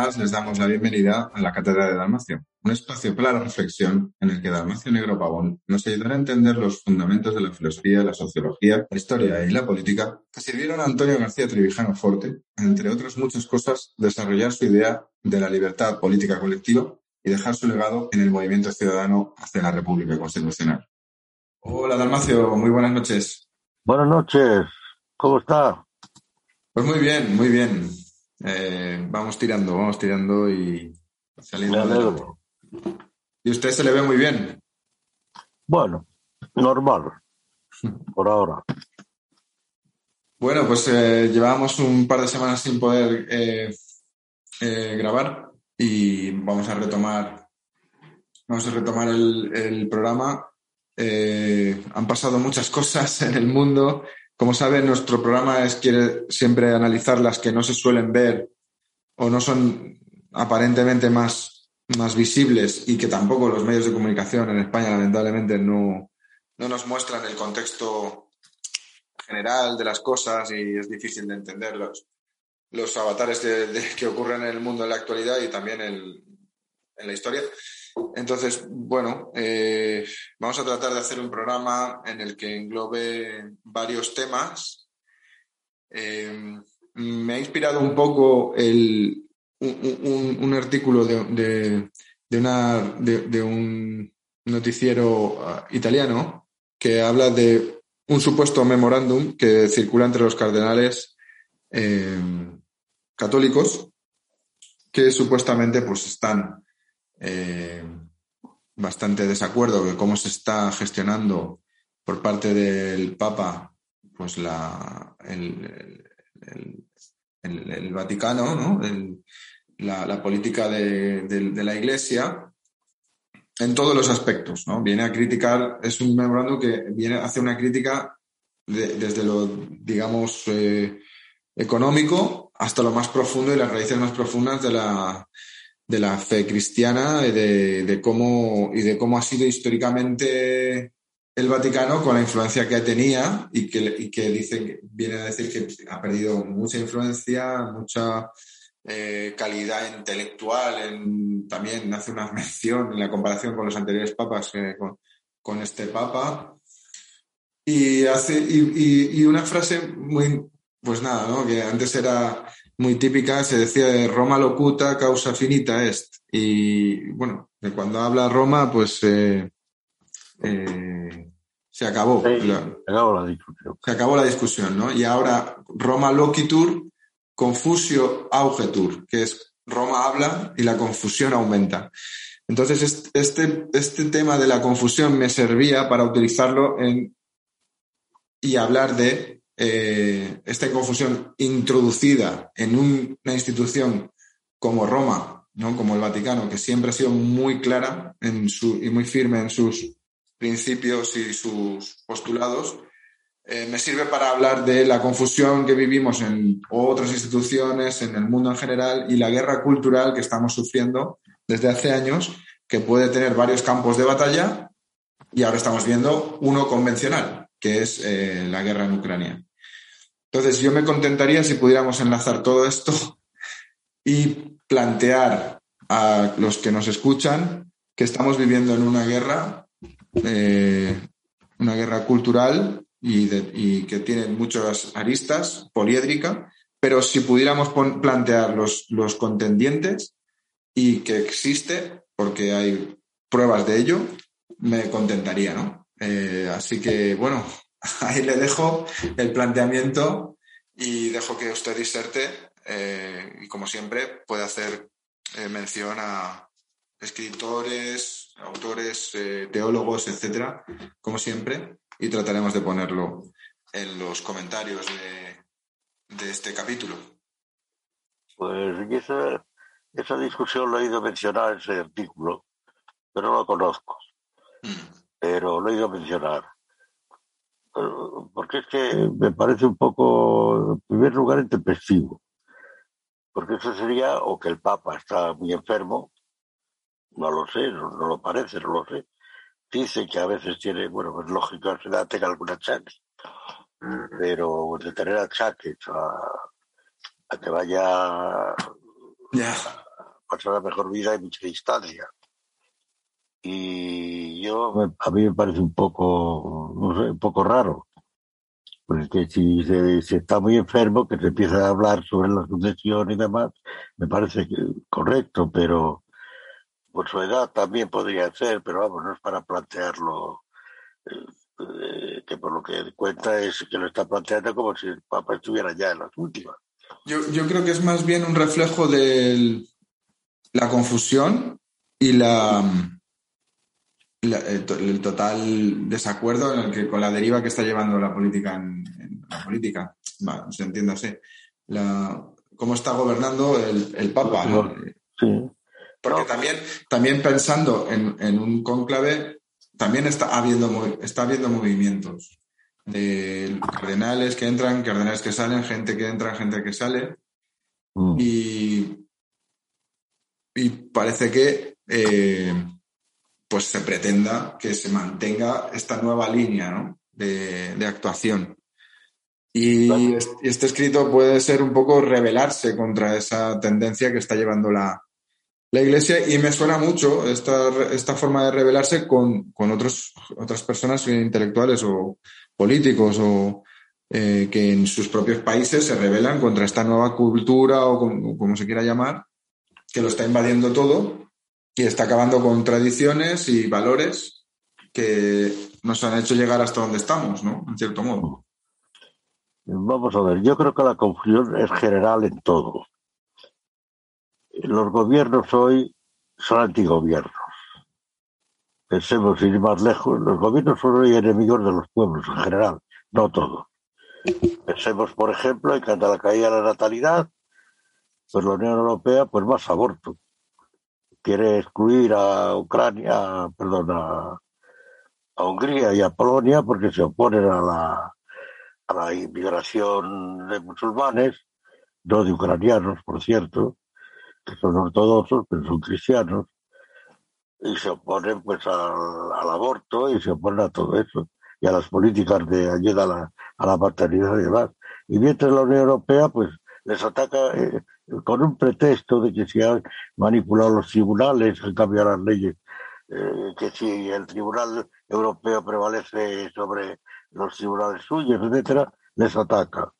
Más les damos la bienvenida a la Cátedra de Dalmacio, un espacio para la reflexión en el que Dalmacio Negro Pavón nos ayudará a entender los fundamentos de la filosofía, la sociología, la historia y la política que sirvieron a Antonio García Trevijano Forte, entre otras muchas cosas, desarrollar su idea de la libertad política colectiva y dejar su legado en el movimiento ciudadano hacia la República Constitucional. Hola Dalmacio, muy buenas noches. Buenas noches, ¿cómo está? Pues muy bien, muy bien. Eh, vamos tirando, vamos tirando y saliendo adelante. Y usted se le ve muy bien. Bueno, normal, por ahora. Bueno, pues eh, llevábamos un par de semanas sin poder eh, eh, grabar y vamos a retomar, vamos a retomar el, el programa. Han pasado muchas cosas en el mundo. Como saben, nuestro programa es quiere siempre analizar las que no se suelen ver o no son aparentemente más, más visibles y que tampoco los medios de comunicación en España lamentablemente no, no nos muestran el contexto general de las cosas y es difícil de entender los, los avatares de- que ocurren en el mundo en la actualidad y también en la historia. Entonces, bueno, eh, vamos a tratar de hacer un programa en el que englobe varios temas. Eh, me ha inspirado un poco el, un, artículo de, de- una, de, un noticiero ah, italiano que habla de un supuesto memorándum que circula entre los cardenales eh, católicos que supuestamente pues están eh, bastante desacuerdo de cómo se está gestionando por parte del Papa pues la el, el- Vaticano, ¿no? La, política de, de- la Iglesia en todos los aspectos, ¿no? Viene a criticar, es un memorándum que viene a hacer una crítica de- desde lo, digamos, eh, económico hasta lo más profundo y las raíces más profundas de la, de la fe cristiana y de, de cómo, y de cómo ha sido históricamente el Vaticano con la influencia que tenía y que, y que dice, viene a decir que ha perdido mucha influencia, mucha eh, calidad intelectual. En, también hace una mención en la comparación con los anteriores papas, eh, con, con este papa. Y, hace, y, y- y una frase muy, pues nada, ¿no? que antes era muy típica, se decía de Roma locuta, causa finita est. Y bueno, de cuando habla Roma, pues eh, eh, se acabó. Sí, La- llegado la discusión. se acabó la discusión, ¿no? Y ahora Roma loquitur, Confusio augetur, que es Roma habla y la confusión aumenta. Entonces, est- este, este tema de la confusión me servía para utilizarlo en, y hablar de eh, esta confusión introducida en un- una institución como Roma, ¿no? como el Vaticano, que siempre ha sido muy clara en su, y muy firme en sus principios y sus postulados, eh, me sirve para hablar de la confusión que vivimos en otras instituciones, en el mundo en general y la guerra cultural que estamos sufriendo desde hace años, que puede tener varios campos de batalla y ahora estamos viendo uno convencional, que es eh, la guerra en Ucrania. Entonces, yo me contentaría si pudiéramos enlazar todo esto y plantear a los que nos escuchan que estamos viviendo en una guerra, eh, una guerra cultural y, que tiene muchas aristas, poliédrica, pero si pudiéramos plantear los, los contendientes y que existe, porque hay pruebas de ello, me contentaría, ¿no? Eh, así que, bueno, ahí le dejo el planteamiento y dejo que usted diserte eh, y, como siempre, puede hacer eh, mención a escritores, autores, eh, teólogos, etcétera, como siempre, y trataremos de ponerlo en los comentarios de, de este capítulo. Pues esa, esa discusión lo he oído mencionar en ese artículo, pero no lo conozco. Mm. Pero lo he oído mencionar. Pero- Porque es que me parece un poco, en primer lugar, intempestivo. Porque eso sería o que el Papa está muy enfermo, no lo sé, no, no lo parece, no lo sé. Dice que a veces tiene, bueno, pues lógico que da tenga algún achaque, pero de tener achaques a, a que vaya Ya. pasar la mejor vida hay mucha distancia. Y yo, a mí me parece un poco, un poco raro. Porque si se, está muy enfermo, que se empieza a hablar sobre la sucesión y demás, me parece correcto, pero por su edad también podría ser, pero vamos, no es para plantearlo, eh, eh, que por lo que cuenta es que lo está planteando como si el Papa estuviera ya en las últimas. Yo, yo creo que es más bien un reflejo de la confusión y la, la- el, to- el total desacuerdo en el que, con la deriva que está llevando la política en, en la política, se entiende así, la, cómo está gobernando el, el Papa. ¿no? Sí. Porque también, también pensando en, en un cónclave, también está habiendo, está habiendo movimientos de cardenales que entran, cardenales que salen, gente que entra, gente que sale. Mm. Y, y parece que eh, pues se pretenda que se mantenga esta nueva línea ¿no? de, de actuación. Y Claro. este escrito puede ser un poco rebelarse contra esa tendencia que está llevando la, la Iglesia y me suena mucho esta, esta forma de rebelarse con, con otros, otras personas intelectuales o políticos o eh, que en sus propios países se rebelan contra esta nueva cultura o como, como se quiera llamar, que lo está invadiendo todo y está acabando con tradiciones y valores que nos han hecho llegar hasta donde estamos, ¿no? En cierto modo. Vamos a ver, yo creo que la confusión es general en todo. Los gobiernos hoy son antigobiernos. Pensemos, ir más lejos, los gobiernos son hoy enemigos de los pueblos en general, no todos. Pensemos, por ejemplo, en que ante la caída de la natalidad, pues la Unión Europea, pues más aborto. Quiere excluir a Ucrania, perdón, a, a Hungría y a Polonia porque se oponen a la, a la inmigración de musulmanes, no de ucranianos, por cierto, que son ortodoxos, pero son cristianos, y se oponen pues al, al aborto y se oponen a todo eso, y a las políticas de ayuda a la, a la maternidad y demás. Y mientras la Unión Europea pues les ataca eh, con un pretexto de que se han manipulado los tribunales, han cambiado las leyes, eh, que si el Tribunal Europeo prevalece sobre los tribunales suyos, etcétera, les ataca.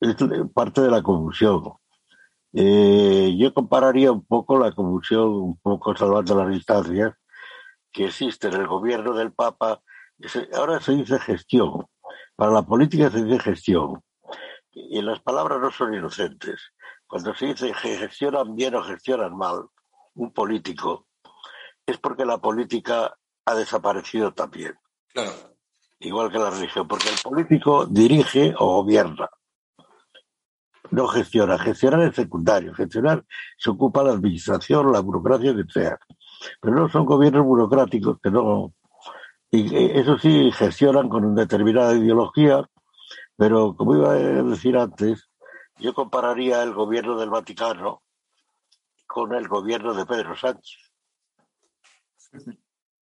Es parte de la confusión. Eh, yo compararía un poco la confusión, un poco salvando las distancias, que existe en el gobierno del Papa. Ahora se dice gestión. Para la política se dice gestión. Y las palabras no son inocentes. Cuando se dice que gestionan bien o gestionan mal un político, es porque la política ha desaparecido también Claro. igual que la religión, porque el político dirige o gobierna, no gestiona. Gestionar es secundario, gestionar se ocupa la administración, la burocracia, que sea. Pero no son gobiernos burocráticos que no. Y eh, eso sí, gestionan con una determinada ideología, pero como iba a decir antes, yo compararía el gobierno del Vaticano con el gobierno de Pedro Sánchez,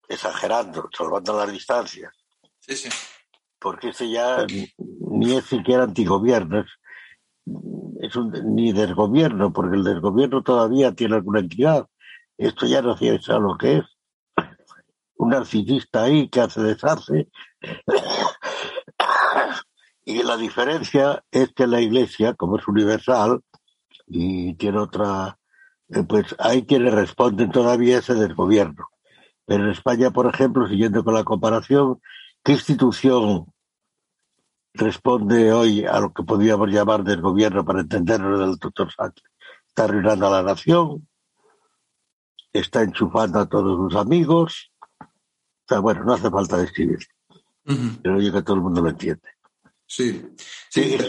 exagerando, salvando las distancias Sí, sí. porque ese ya ni es siquiera antigobierno, es, es un, ni desgobierno, porque el desgobierno todavía tiene alguna entidad. Esto ya no sé sabe lo que es. Un narcisista ahí que hace deshace. Y la diferencia es que la iglesia, como es universal y tiene otra, eh, pues hay quienes responden todavía a ese desgobierno. Pero en España, por ejemplo, siguiendo con la comparación, ¿qué institución responde hoy a lo que podríamos llamar del gobierno para entenderlo del doctor Sánchez? Está arruinando a la nación, está enchufando a todos sus amigos. O sea, bueno, no hace falta describir, Ujú. pero yo que todo el mundo lo entiende. Sí,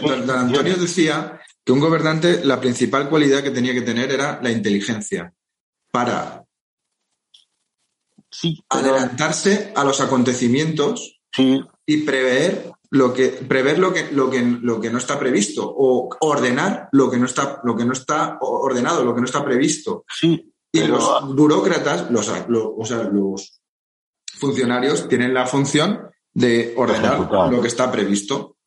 Don, Antonio decía que un gobernante, la principal cualidad que tenía que tener era la inteligencia para Sí, pero adelantarse a los acontecimientos sí, y prever lo que prever lo que lo que lo que no está previsto o ordenar lo que no está lo que no está ordenado, lo que no está previsto. sí, Y pero los burócratas, los, lo- o sea, los funcionarios tienen la función de ordenar lo que está previsto.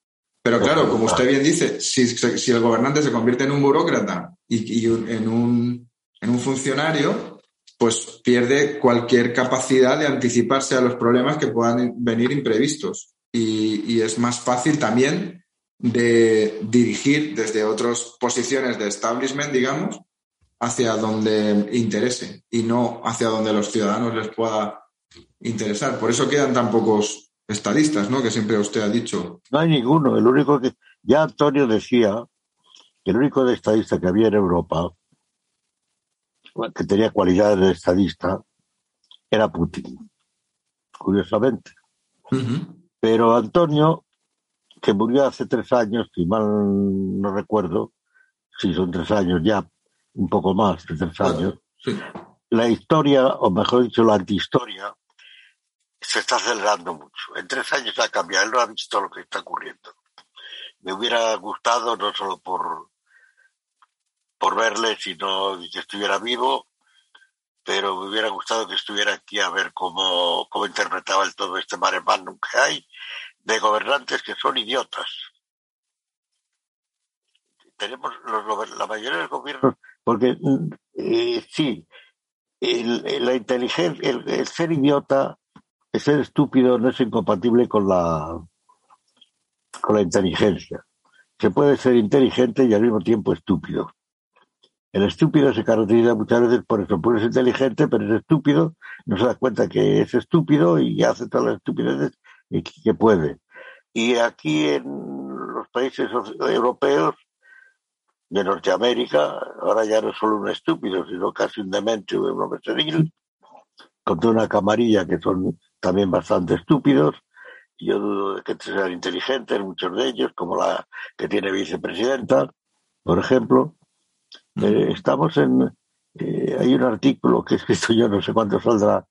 Pero claro, como usted bien dice, si, si el gobernante se convierte en un burócrata y, y un- en, un, en un funcionario, pues pierde cualquier capacidad de anticiparse a los problemas que puedan venir imprevistos. Y, y es más fácil también de dirigir desde otras posiciones de establishment, digamos, hacia donde interese y no hacia donde los ciudadanos les pueda interesar. Por eso quedan tan pocos estadistas, ¿no? Que siempre usted ha dicho. no hay ninguno. El único que. Ya Antonio decía que el único de estadista que había en Europa que tenía cualidades de estadista era Putin. Curiosamente. Pero Antonio, que murió hace tres años, si mal no recuerdo, si son tres años ya, un poco más de tres años, Sí. la historia, o mejor dicho, la antihistoria, se está acelerando mucho. En tres años ha cambiado, él no ha visto lo que está ocurriendo. Me hubiera gustado, no solo por, por verle, sino que estuviera vivo, pero me hubiera gustado que estuviera aquí a ver cómo, cómo interpretaba el todo este mare que hay de gobernantes que son idiotas. Tenemos los, la mayoría de los gobiernos, porque eh, sí, la inteligencia, el, el ser idiota, ser estúpido no es incompatible con la con la inteligencia. Se puede ser inteligente y al mismo tiempo estúpido. El estúpido se caracteriza muchas veces por eso, por ser inteligente, pero es estúpido, no se da cuenta que es estúpido y hace todas las estupideces que puede. Y aquí en los países europeos de Norteamérica, ahora ya no es solo un estúpido, sino casi un demente un hombre senil, con toda una camarilla que son también bastante estúpidos. Yo dudo de que sean inteligentes, muchos de ellos, como la que tiene vicepresidenta, por ejemplo. Eh, estamos en. eh, hay un artículo que he escrito yo, no sé cuánto saldrá,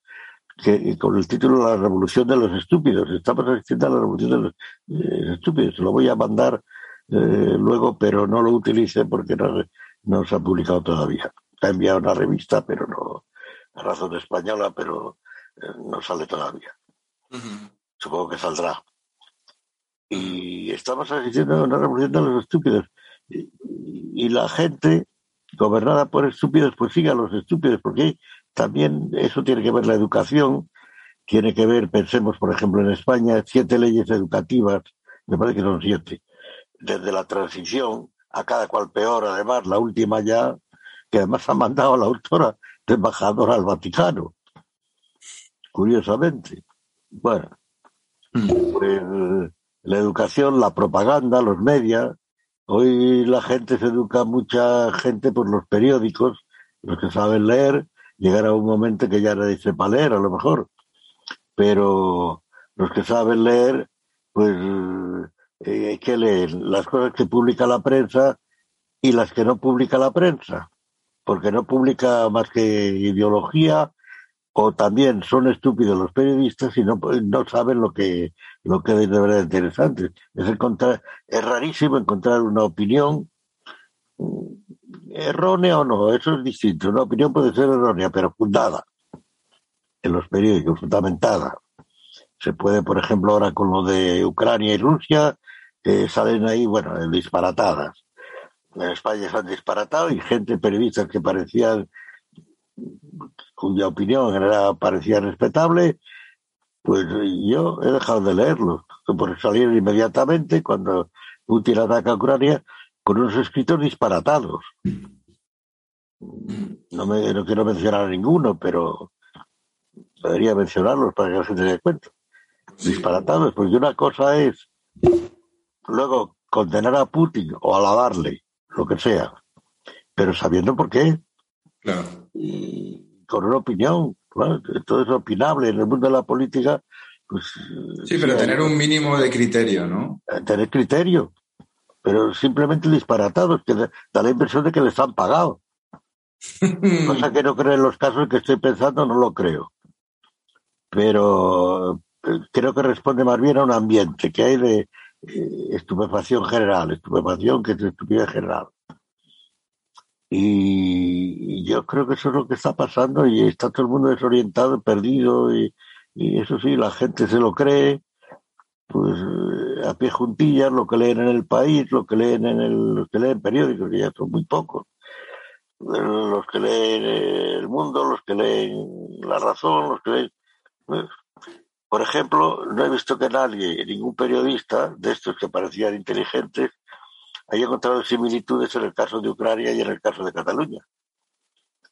que con el título La revolución de los estúpidos. Estamos asistiendo a la revolución de los eh, estúpidos. Lo voy a mandar eh, luego, pero no lo utilice porque no, no se ha publicado todavía. Ha enviado una revista, pero no, a razón española, pero eh, no sale todavía. Supongo que saldrá. Y estamos asistiendo a una revolución de los estúpidos. Y, y la gente gobernada por estúpidos, pues sigue a los estúpidos, porque también eso tiene que ver la educación, tiene que ver, pensemos, por ejemplo, en España, siete leyes educativas, me parece que son siete, desde la transición a cada cual peor, además, la última ya, que además ha mandado a la autora de embajadora al Vaticano, curiosamente. Bueno, pues la educación, la propaganda, los medios, hoy la gente se educa, mucha gente por los periódicos, los que saben leer, llegará un momento que ya nadie sepa leer, a lo mejor, pero los que saben leer, pues eh, que leen las cosas que publica la prensa y las que no publica la prensa, porque no publica más que ideología o también son estúpidos los periodistas y no, no saben lo que lo que es de verdad interesante. Es, encontrar, es rarísimo encontrar una opinión mm, errónea o no, eso es distinto. Una opinión puede ser errónea, pero fundada en los periódicos, fundamentada. Se puede, por ejemplo, ahora con lo de Ucrania y Rusia, eh, salen ahí, bueno, disparatadas. En España se han disparatado y gente, periodistas que parecían, cuya opinión era, parecía respetable, pues yo he dejado de leerlos, por salir inmediatamente cuando Putin ataca a Ucrania con unos escritos disparatados. No, me, no quiero mencionar ninguno, pero Debería mencionarlos para que la gente se dé cuenta. Disparatados, porque una cosa es luego condenar a Putin o alabarle, lo que sea, pero sabiendo por qué Claro. y con una opinión. Claro, todo es opinable en el mundo de la política. Pues, Sí, pero tener un mínimo de criterio, ¿no? eh, tener criterio, pero simplemente disparatados, que da la impresión de que les han pagado. Cosa que no creo en los casos que estoy pensando, no lo creo. Pero eh, creo que responde más bien a un ambiente que hay de eh, estupefacción general, estupefacción que es estupidez general. Y, y yo creo que eso es lo que está pasando y está todo el mundo desorientado, perdido y, y eso sí, la gente se lo cree, pues eh, a pie juntillas, lo que leen en el país, lo que leen en el, los que leen periódicos, que ya son muy pocos los que leen El Mundo, los que leen La Razón, los que leen... pues, Por ejemplo, no he visto que nadie, ningún periodista de estos que parecían inteligentes, haya encontrado similitudes en el caso de Ucrania y en el caso de Cataluña.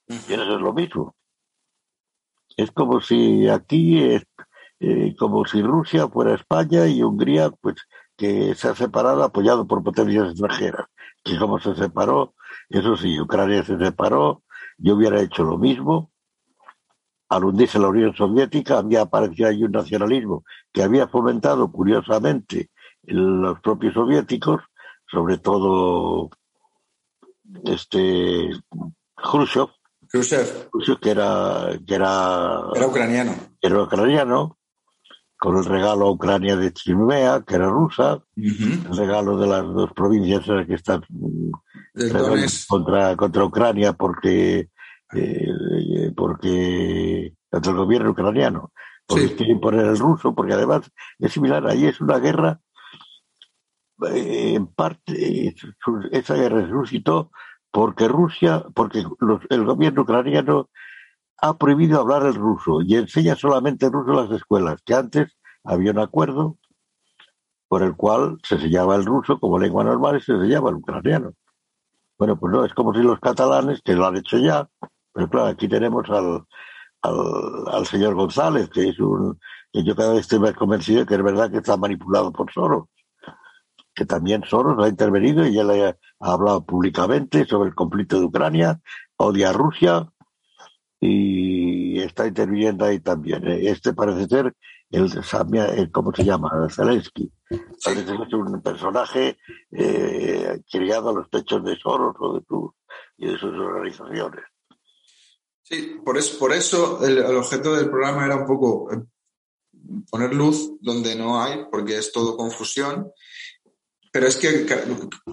Y eso es lo mismo. Es como si aquí, eh, como si Rusia fuera España y Hungría, pues que se ha separado apoyado por potencias extranjeras. Que como se separó, eso sí, Ucrania se separó, yo hubiera hecho lo mismo. Al hundirse la Unión Soviética había aparecido ahí un nacionalismo que había fomentado curiosamente los propios soviéticos, sobre todo este Khrushchev, Khrushchev que era que era, era ucraniano. era ucraniano, con el regalo a Ucrania de Crimea, que era rusa, Ujú. el regalo de las dos provincias que están contra, contra Ucrania porque eh, porque contra el gobierno ucraniano porque Sí. quieren imponer el ruso porque además es similar ahí es una guerra eh, en parte esa guerra se suscitó porque Rusia porque los- el gobierno ucraniano ha prohibido hablar el ruso y enseña solamente ruso en las escuelas que antes había un acuerdo por el cual se enseñaba el ruso como lengua normal y se enseñaba el ucraniano. Bueno, pues no, es como si los catalanes, que lo han hecho ya, pero claro, aquí tenemos al, al, al señor González, que es un, que yo cada vez estoy más convencido de que es verdad que está manipulado por Soros, que también Soros ha intervenido y ya le ha hablado públicamente sobre el conflicto de Ucrania, odia a Rusia y está interviniendo ahí también. Eh, Este parece ser el, el ¿cómo se llama? Zelensky. Parece ser un personaje eh, criado a los techos de Soros o de sus, y de sus organizaciones. Sí, por eso, por eso el, el objeto del programa era un poco eh, poner luz donde no hay, porque es todo confusión. Pero es que.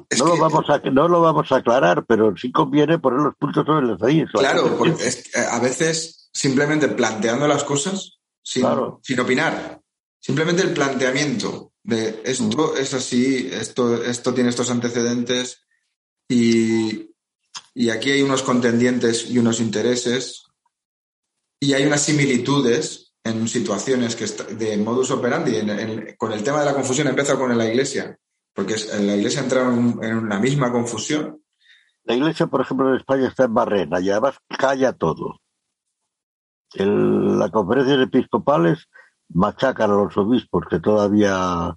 es no, lo vamos a, no lo vamos a aclarar, pero sí conviene poner los puntos sobre las IES. Claro, porque es que, eh, a veces simplemente planteando las cosas sin, Claro. sin opinar. Simplemente el planteamiento de esto es así, esto, esto tiene estos antecedentes y, y aquí hay unos contendientes y unos intereses y hay unas similitudes en situaciones que está- de modus operandi. En- en- con el tema de la confusión empieza con la iglesia, porque en la iglesia entra en, en una misma confusión. La iglesia, por ejemplo, en España está en barrena y además calla todo. El- la conferencia de episcopales machacan a los obispos que todavía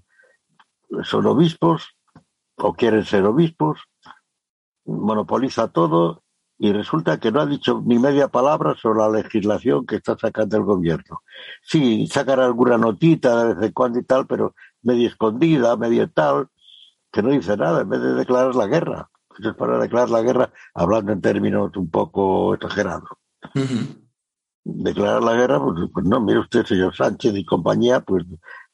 son obispos o quieren ser obispos, monopoliza todo y resulta que no ha dicho ni media palabra sobre la legislación que está sacando el gobierno. Sí, sacan alguna notita de vez en cuando y tal, pero medio escondida, medio tal, que no dice nada en vez de declarar la guerra. Eso es para declarar la guerra hablando en términos un poco exagerados. Declarar la guerra, pues, pues no, mire usted, señor Sánchez y compañía, pues,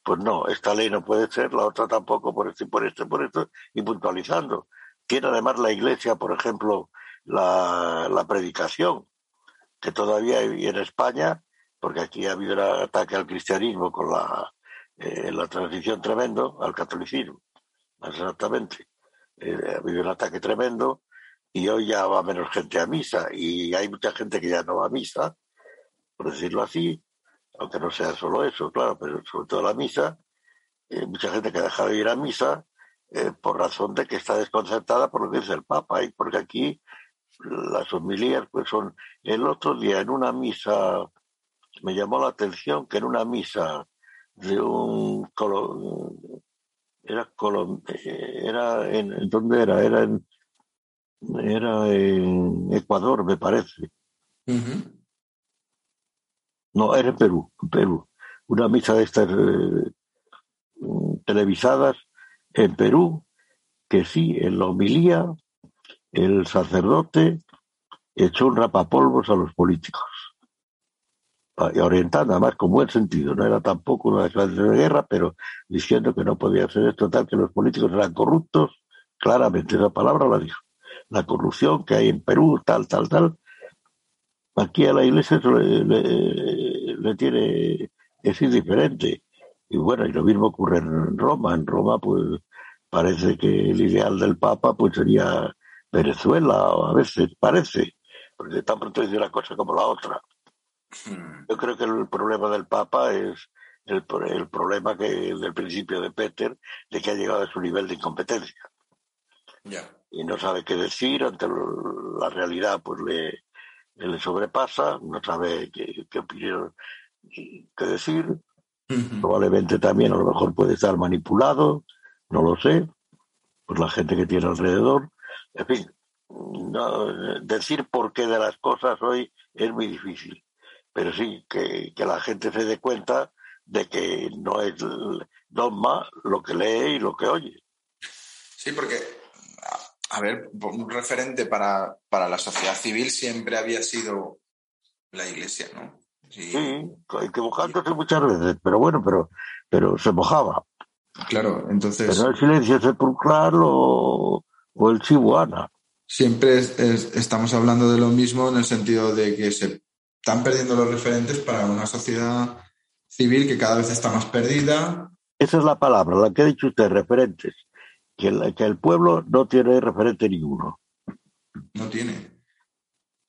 pues no, esta ley no puede ser, la otra tampoco, por esto y por esto y por esto, y puntualizando. Tiene además la Iglesia, por ejemplo, la, la predicación, que todavía hay en España, porque aquí ha habido un ataque al cristianismo con la, eh, la transición tremendo al catolicismo, exactamente. Eh, ha habido un ataque tremendo y hoy ya va menos gente a misa y hay mucha gente que ya no va a misa, por decirlo así, aunque no sea solo eso, claro, pero sobre todo la misa, eh, mucha gente que ha dejado de ir a misa eh, por razón de que está desconcertada por lo que dice el Papa y porque aquí las homilías pues son el otro día en una misa me llamó la atención que en una misa de un era colom- eh, era en dónde era era en era en Ecuador me parece. No era en Perú en Perú. Una misa de estas eh, televisadas en Perú que sí en la homilía el sacerdote echó un rapapolvos a los políticos Y orientando además con buen sentido. No era tampoco una declaración de guerra pero diciendo que no podía ser esto tal que los políticos eran corruptos. Claramente esa palabra la dijo. La corrupción que hay en Perú tal tal tal aquí a la iglesia le, le- tiene es indiferente. Y bueno y lo mismo ocurre en Roma. En Roma pues parece que el ideal del Papa pues sería Venezuela a veces parece porque tan pronto dice una cosa como la otra. Yo creo que el problema del Papa es el, pro- el problema que del principio de Peter de que ha llegado a su nivel de incompetencia. Y no sabe qué decir ante la realidad pues le, le sobrepasa no sabe qué, qué opinión qué decir. Probablemente también a lo mejor puede estar manipulado no lo sé por la gente que tiene alrededor. En fin no, decir por qué de las cosas hoy es muy difícil pero sí que, que la gente se dé cuenta de que no es dogma lo que lee y lo que oye. Sí, porque, a, ver, un referente para, para la sociedad civil siempre había sido la iglesia, ¿no? Sí, sí equivocándose muchas veces pero bueno pero pero se mojaba. Claro, entonces pero el silencio sepulcral o, o el chihuana siempre es- es- estamos hablando de lo mismo en el sentido de que se están perdiendo los referentes para una sociedad civil que cada vez está más perdida. Esa es la palabra, la que ha dicho usted, referentes. Que el, que el pueblo no tiene referente ninguno. No tiene.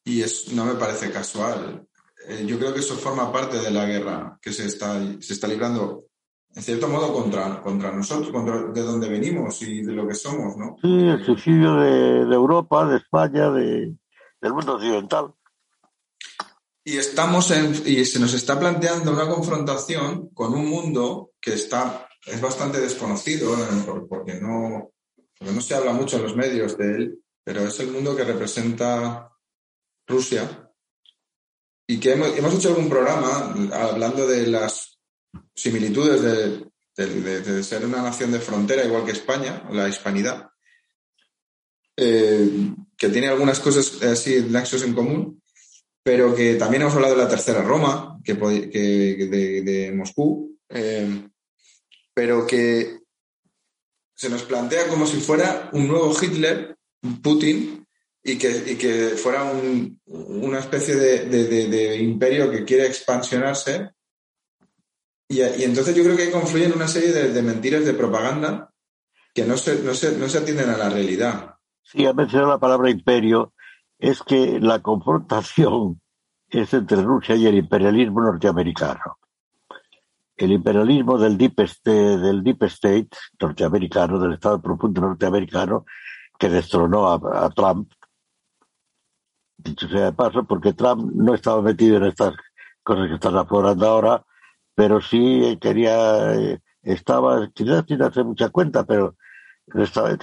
Y es, no me parece casual. Eh, yo creo que eso forma parte de la guerra que se está, se está librando, en cierto modo, contra, contra nosotros, contra de donde venimos y de lo que somos, ¿no? Sí, el suicidio de, de Europa, de España, de, del mundo occidental. Y estamos en, y se nos está planteando una confrontación con un mundo que está, es bastante desconocido, por- porque no, porque no se habla mucho en los medios de él, pero es el mundo que representa Rusia. Y que hemos, hemos hecho algún programa hablando de las similitudes de, de- de- de ser una nación de frontera, igual que España, la hispanidad, eh, que tiene algunas cosas así, nexos en común, pero que también hemos hablado de la tercera Roma, que, que- de, de Moscú, eh, pero que se nos plantea como si fuera un nuevo Hitler, Putin, y que, y que fuera un- una especie de, de- de- imperio que quiere expansionarse. Y, y entonces yo creo que confluyen una serie de mentiras de propaganda que no se, no, se, no se atienden a la realidad. Sí, ha mencionado la palabra imperio. Es que la confrontación es entre Rusia y el imperialismo norteamericano. El imperialismo del Deep, State, del Deep State norteamericano, del Estado profundo norteamericano, que destronó a, Trump, dicho sea de paso, porque Trump no estaba metido en estas cosas que están aflorando ahora, pero sí quería, eh, estaba, quizás sin hacer mucha cuenta, pero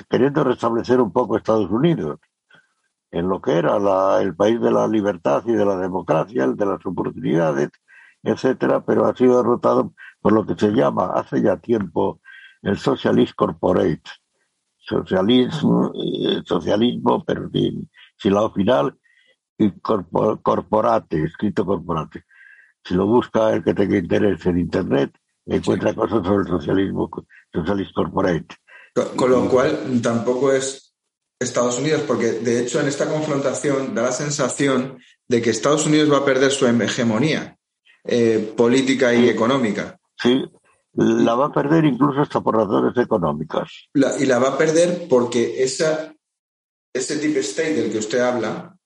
queriendo restablecer un poco Estados Unidos en lo que era la- el país de la libertad y de la democracia, el de las oportunidades, etcétera, pero ha sido derrotado por lo que se llama hace ya tiempo el Socialist Corporate. Socialismo, eh, socialismo, pero sin, sin la final, y corpo- corporate, escrito corporate. Si lo busca el que tenga interés en Internet, encuentra cosas sobre el socialismo, Socialist Corporate. Con, con lo cual tampoco es Estados Unidos, porque de hecho en esta confrontación da la sensación de que Estados Unidos va a perder su hegemonía eh, política y económica. Sí, la va a perder incluso hasta por razones económicas. La- y la va a perder porque esa, ese deep state del que usted habla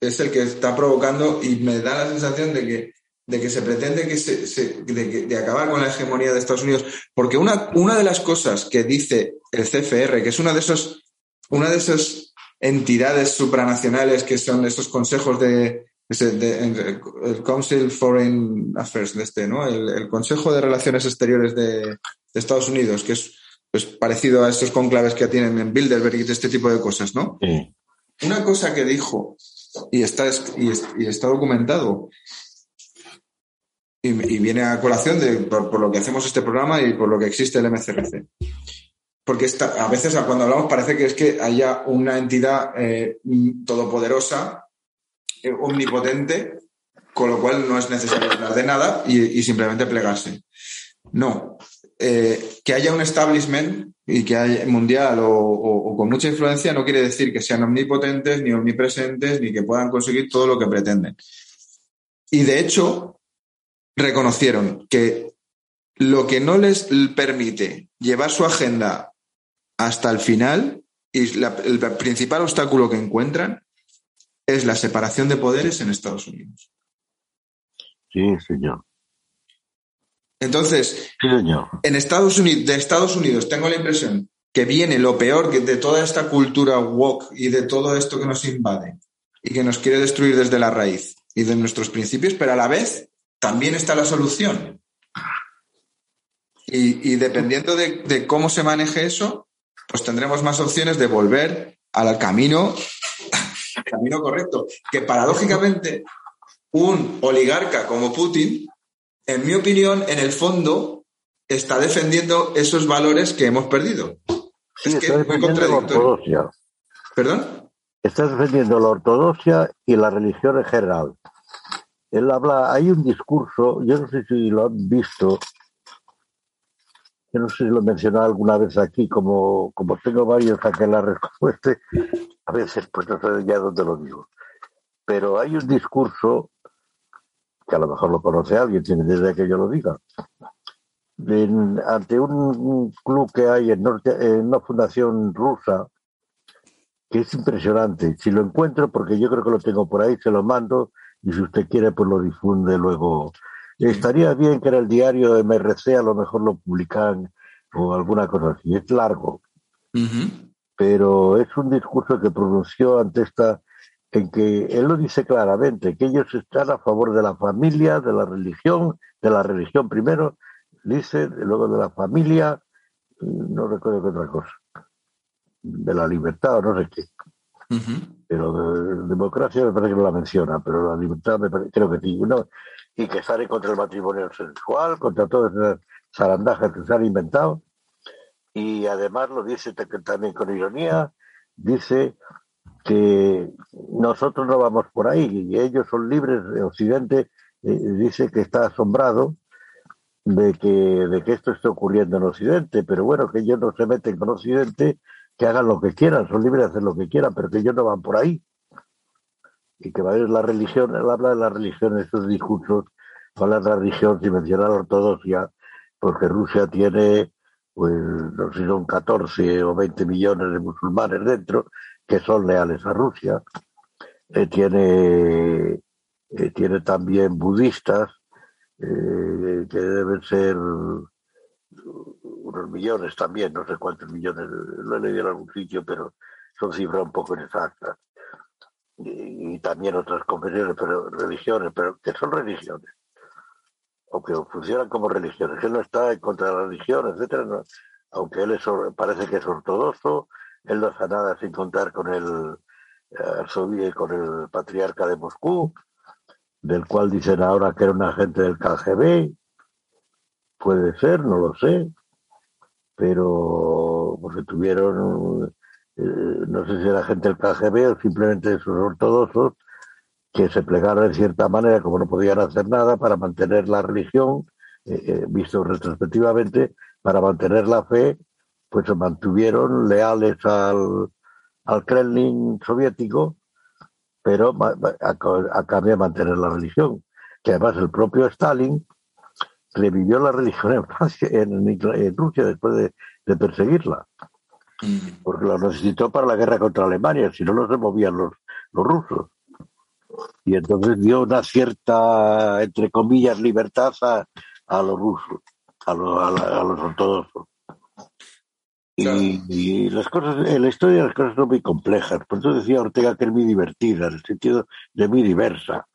es el que está provocando y me da la sensación de que, de que se pretende que se, se- de, de acabar con la hegemonía de Estados Unidos. Porque una, una de las cosas que dice el CFR, que es una de esos, una de esas entidades supranacionales que son esos consejos de, el Council Foreign Affairs de este, ¿no? El, el Consejo de Relaciones Exteriores de, de Estados Unidos, que es pues, parecido a estos conclaves que tienen en Bilderberg y este tipo de cosas, ¿no? Sí. Una cosa que dijo, y está, es- y es- y está documentado, y, y viene a colación de, por, por lo que hacemos este programa y por lo que existe el MCRC. Porque a veces cuando hablamos parece que es que haya una entidad eh, todopoderosa, eh, omnipotente, con lo cual no es necesario hablar de nada y, simplemente plegarse. No. Eh, que haya un establishment y que haya mundial o con mucha influencia no quiere decir que sean omnipotentes, ni omnipresentes, ni que puedan conseguir todo lo que pretenden. Y de hecho, reconocieron que lo que no les permite llevar su agenda hasta el final y la- el principal obstáculo que encuentran es la separación de poderes en Estados Unidos. Sí, señor. Entonces, Sí, señor. en Estados Unidos, de Estados Unidos tengo la impresión que viene lo peor que- de toda esta cultura woke y de todo esto que nos invade y que nos quiere destruir desde la raíz y de nuestros principios, pero a la vez también está la solución. Y, y dependiendo de, de cómo se maneje eso, pues tendremos más opciones de volver al camino, al camino correcto. Que paradójicamente, un oligarca como Putin, en mi opinión, en el fondo, está defendiendo esos valores que hemos perdido. Sí, Es que está es muy defendiendo la contradictorio. ortodoxia. ¿Perdón? Está defendiendo la ortodoxia y la religión en general. Él habla, hay un discurso, yo no sé si lo han visto, yo no sé si lo he mencionado alguna vez aquí, como, como tengo varios a que la respuesta, a veces pues no sé ya dónde lo digo. Pero hay un discurso, que a lo mejor lo conoce alguien, tiene desde que yo lo diga, ante un club que hay en, norte, en una fundación rusa, que es impresionante. Si lo encuentro, porque yo creo que lo tengo por ahí, se lo mando y si usted quiere, pues lo difunde luego. Estaría bien que en el diario MRC a lo mejor lo publican o alguna cosa así. Es largo, pero es un discurso que pronunció ante esta, en que él lo dice claramente, que ellos están a favor de la familia, de la religión, de la religión primero, dice, luego de la familia, no recuerdo qué otra cosa, de la libertad o no sé qué pero de, democracia me parece que no la menciona, pero la libertad me parece, creo que sí. Y que sale contra el matrimonio sexual, contra todas esas zarandajas que se han inventado. Y además lo dice también con ironía, dice que nosotros no vamos por ahí y ellos son libres, de Occidente eh, dice que está asombrado de que, de que esto esté ocurriendo en Occidente, pero bueno, que ellos no se meten con Occidente, que hagan lo que quieran, son libres de hacer lo que quieran, pero que ellos no van por ahí. Y que va a ir la religión, él habla de la religión en estos discursos, habla de la religión sin mencionar la ortodoxia, porque Rusia tiene, pues, no sé si son 14 o 20 millones de musulmanes dentro, que son leales a Rusia. Eh, tiene, eh, tiene también budistas, eh, que deben ser unos millones también, no sé cuántos millones, lo he leído en algún sitio, pero son cifras un poco inexactas. Y, también otras confesiones, pero religiones, pero que son religiones, o que funcionan como religiones. Él no está en contra de la religión, etcétera, aunque él es, parece que es ortodoxo, él no hace nada sin contar con el eh, con el patriarca de Moscú, del cual dicen ahora que era un agente del KGB, puede ser, no lo sé, pero porque tuvieron, eh, no sé si era gente del KGB o simplemente esos ortodoxos que se plegaron de cierta manera, como no podían hacer nada para mantener la religión, eh, eh, visto retrospectivamente, para mantener la fe, pues se mantuvieron leales al, al Kremlin soviético, pero a, a cambio de mantener la religión. Que además el propio Stalin revivió la religión en, Francia, en, en Rusia después de, de perseguirla, porque lo necesitó para la guerra contra Alemania, si no, no se movían los, los rusos. Y entonces dio una cierta, entre comillas, libertad a, a los rusos, a, lo- a la- a los ortodoxos. Y, Claro. y las cosas, en la historia las cosas son muy complejas. Por eso decía Ortega que es muy divertida, en el sentido de muy diversa.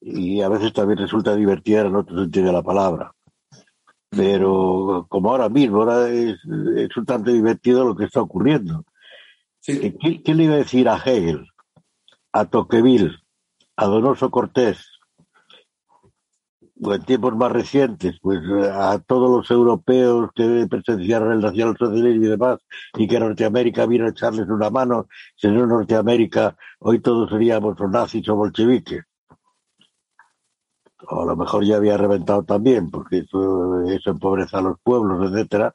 Y a veces también resulta divertida en otro sentido de la palabra. Pero como ahora mismo, ahora es, es un tanto divertido lo que está ocurriendo. Sí, ¿Qué, qué le iba a decir a Hegel, a Tocqueville, a Donoso Cortés, o en tiempos más recientes, pues eh, a todos los europeos que presenciaron el nacionalsocialismo y demás, y que Norteamérica vino a echarles una mano, si no Norteamérica, hoy todos seríamos o nazis o bolcheviques. O a lo mejor ya había reventado también, porque eso, eso empobrece a los pueblos, etcétera,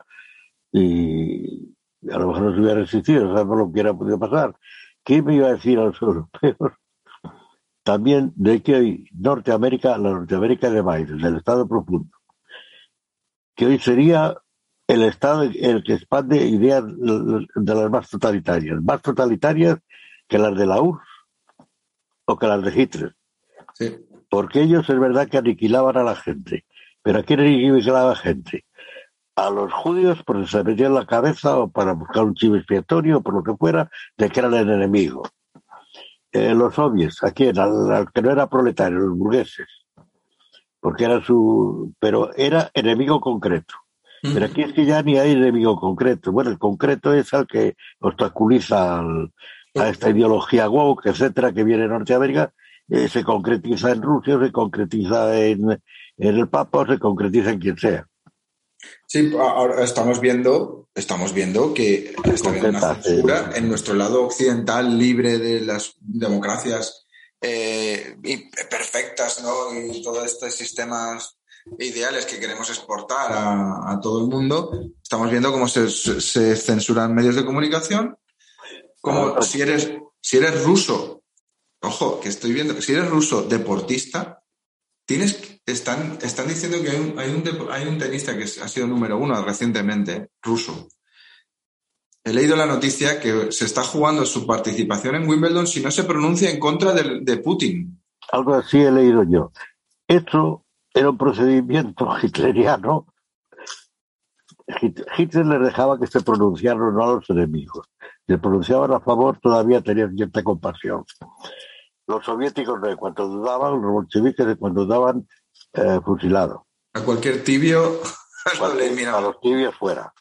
y a lo mejor no se hubiera resistido, sabemos lo que hubiera podido pasar. ¿Qué me iba a decir a los europeos? También de que hoy Norteamérica, la Norteamérica de Biden, del Estado profundo, que hoy sería el Estado el que expande ideas de las más totalitarias, más totalitarias que las de la URSS o que las de Hitler. sí. Porque ellos es verdad que aniquilaban a la gente. ¿Pero a quién aniquilaba la gente? A los judíos porque se metían la cabeza o para buscar un chivo expiatorio o por lo que fuera, de que eran el enemigo. Eh, los soviets, ¿a quién? Al, al que no era proletario, los burgueses. Porque era su. Pero era enemigo concreto. Pero aquí es que ya ni hay enemigo concreto. Bueno, el concreto es al que obstaculiza al- a esta ideología woke, etcétera, que viene de Norteamérica, eh, se concretiza en Rusia, se concretiza en, en el Papa, se concretiza en quien sea. Sí, ahora estamos viendo, estamos viendo que está habiendo una censura en nuestro lado occidental libre de las democracias eh, y perfectas, ¿no? Y todos estos sistemas ideales que queremos exportar a, a todo el mundo. Estamos viendo cómo se, se censuran medios de comunicación, como si eres, si eres ruso, ojo, que estoy viendo, si eres ruso deportista, tienes, están, están diciendo que hay un, hay, un, tenista que ha sido número uno recientemente, ruso. He leído la noticia que se está jugando su participación en Wimbledon si no se pronuncia en contra del- de, Putin. Algo así he leído yo. Esto era un procedimiento hitleriano. Hit- Hitler les dejaba que se pronunciaran no a los enemigos. Se pronunciaban a favor, todavía tenían cierta compasión. Los soviéticos de cuanto dudaban, los bolcheviques de cuando dudaban, eh, fusilado. A cualquier tibio Cualquier- a los tibios fuera.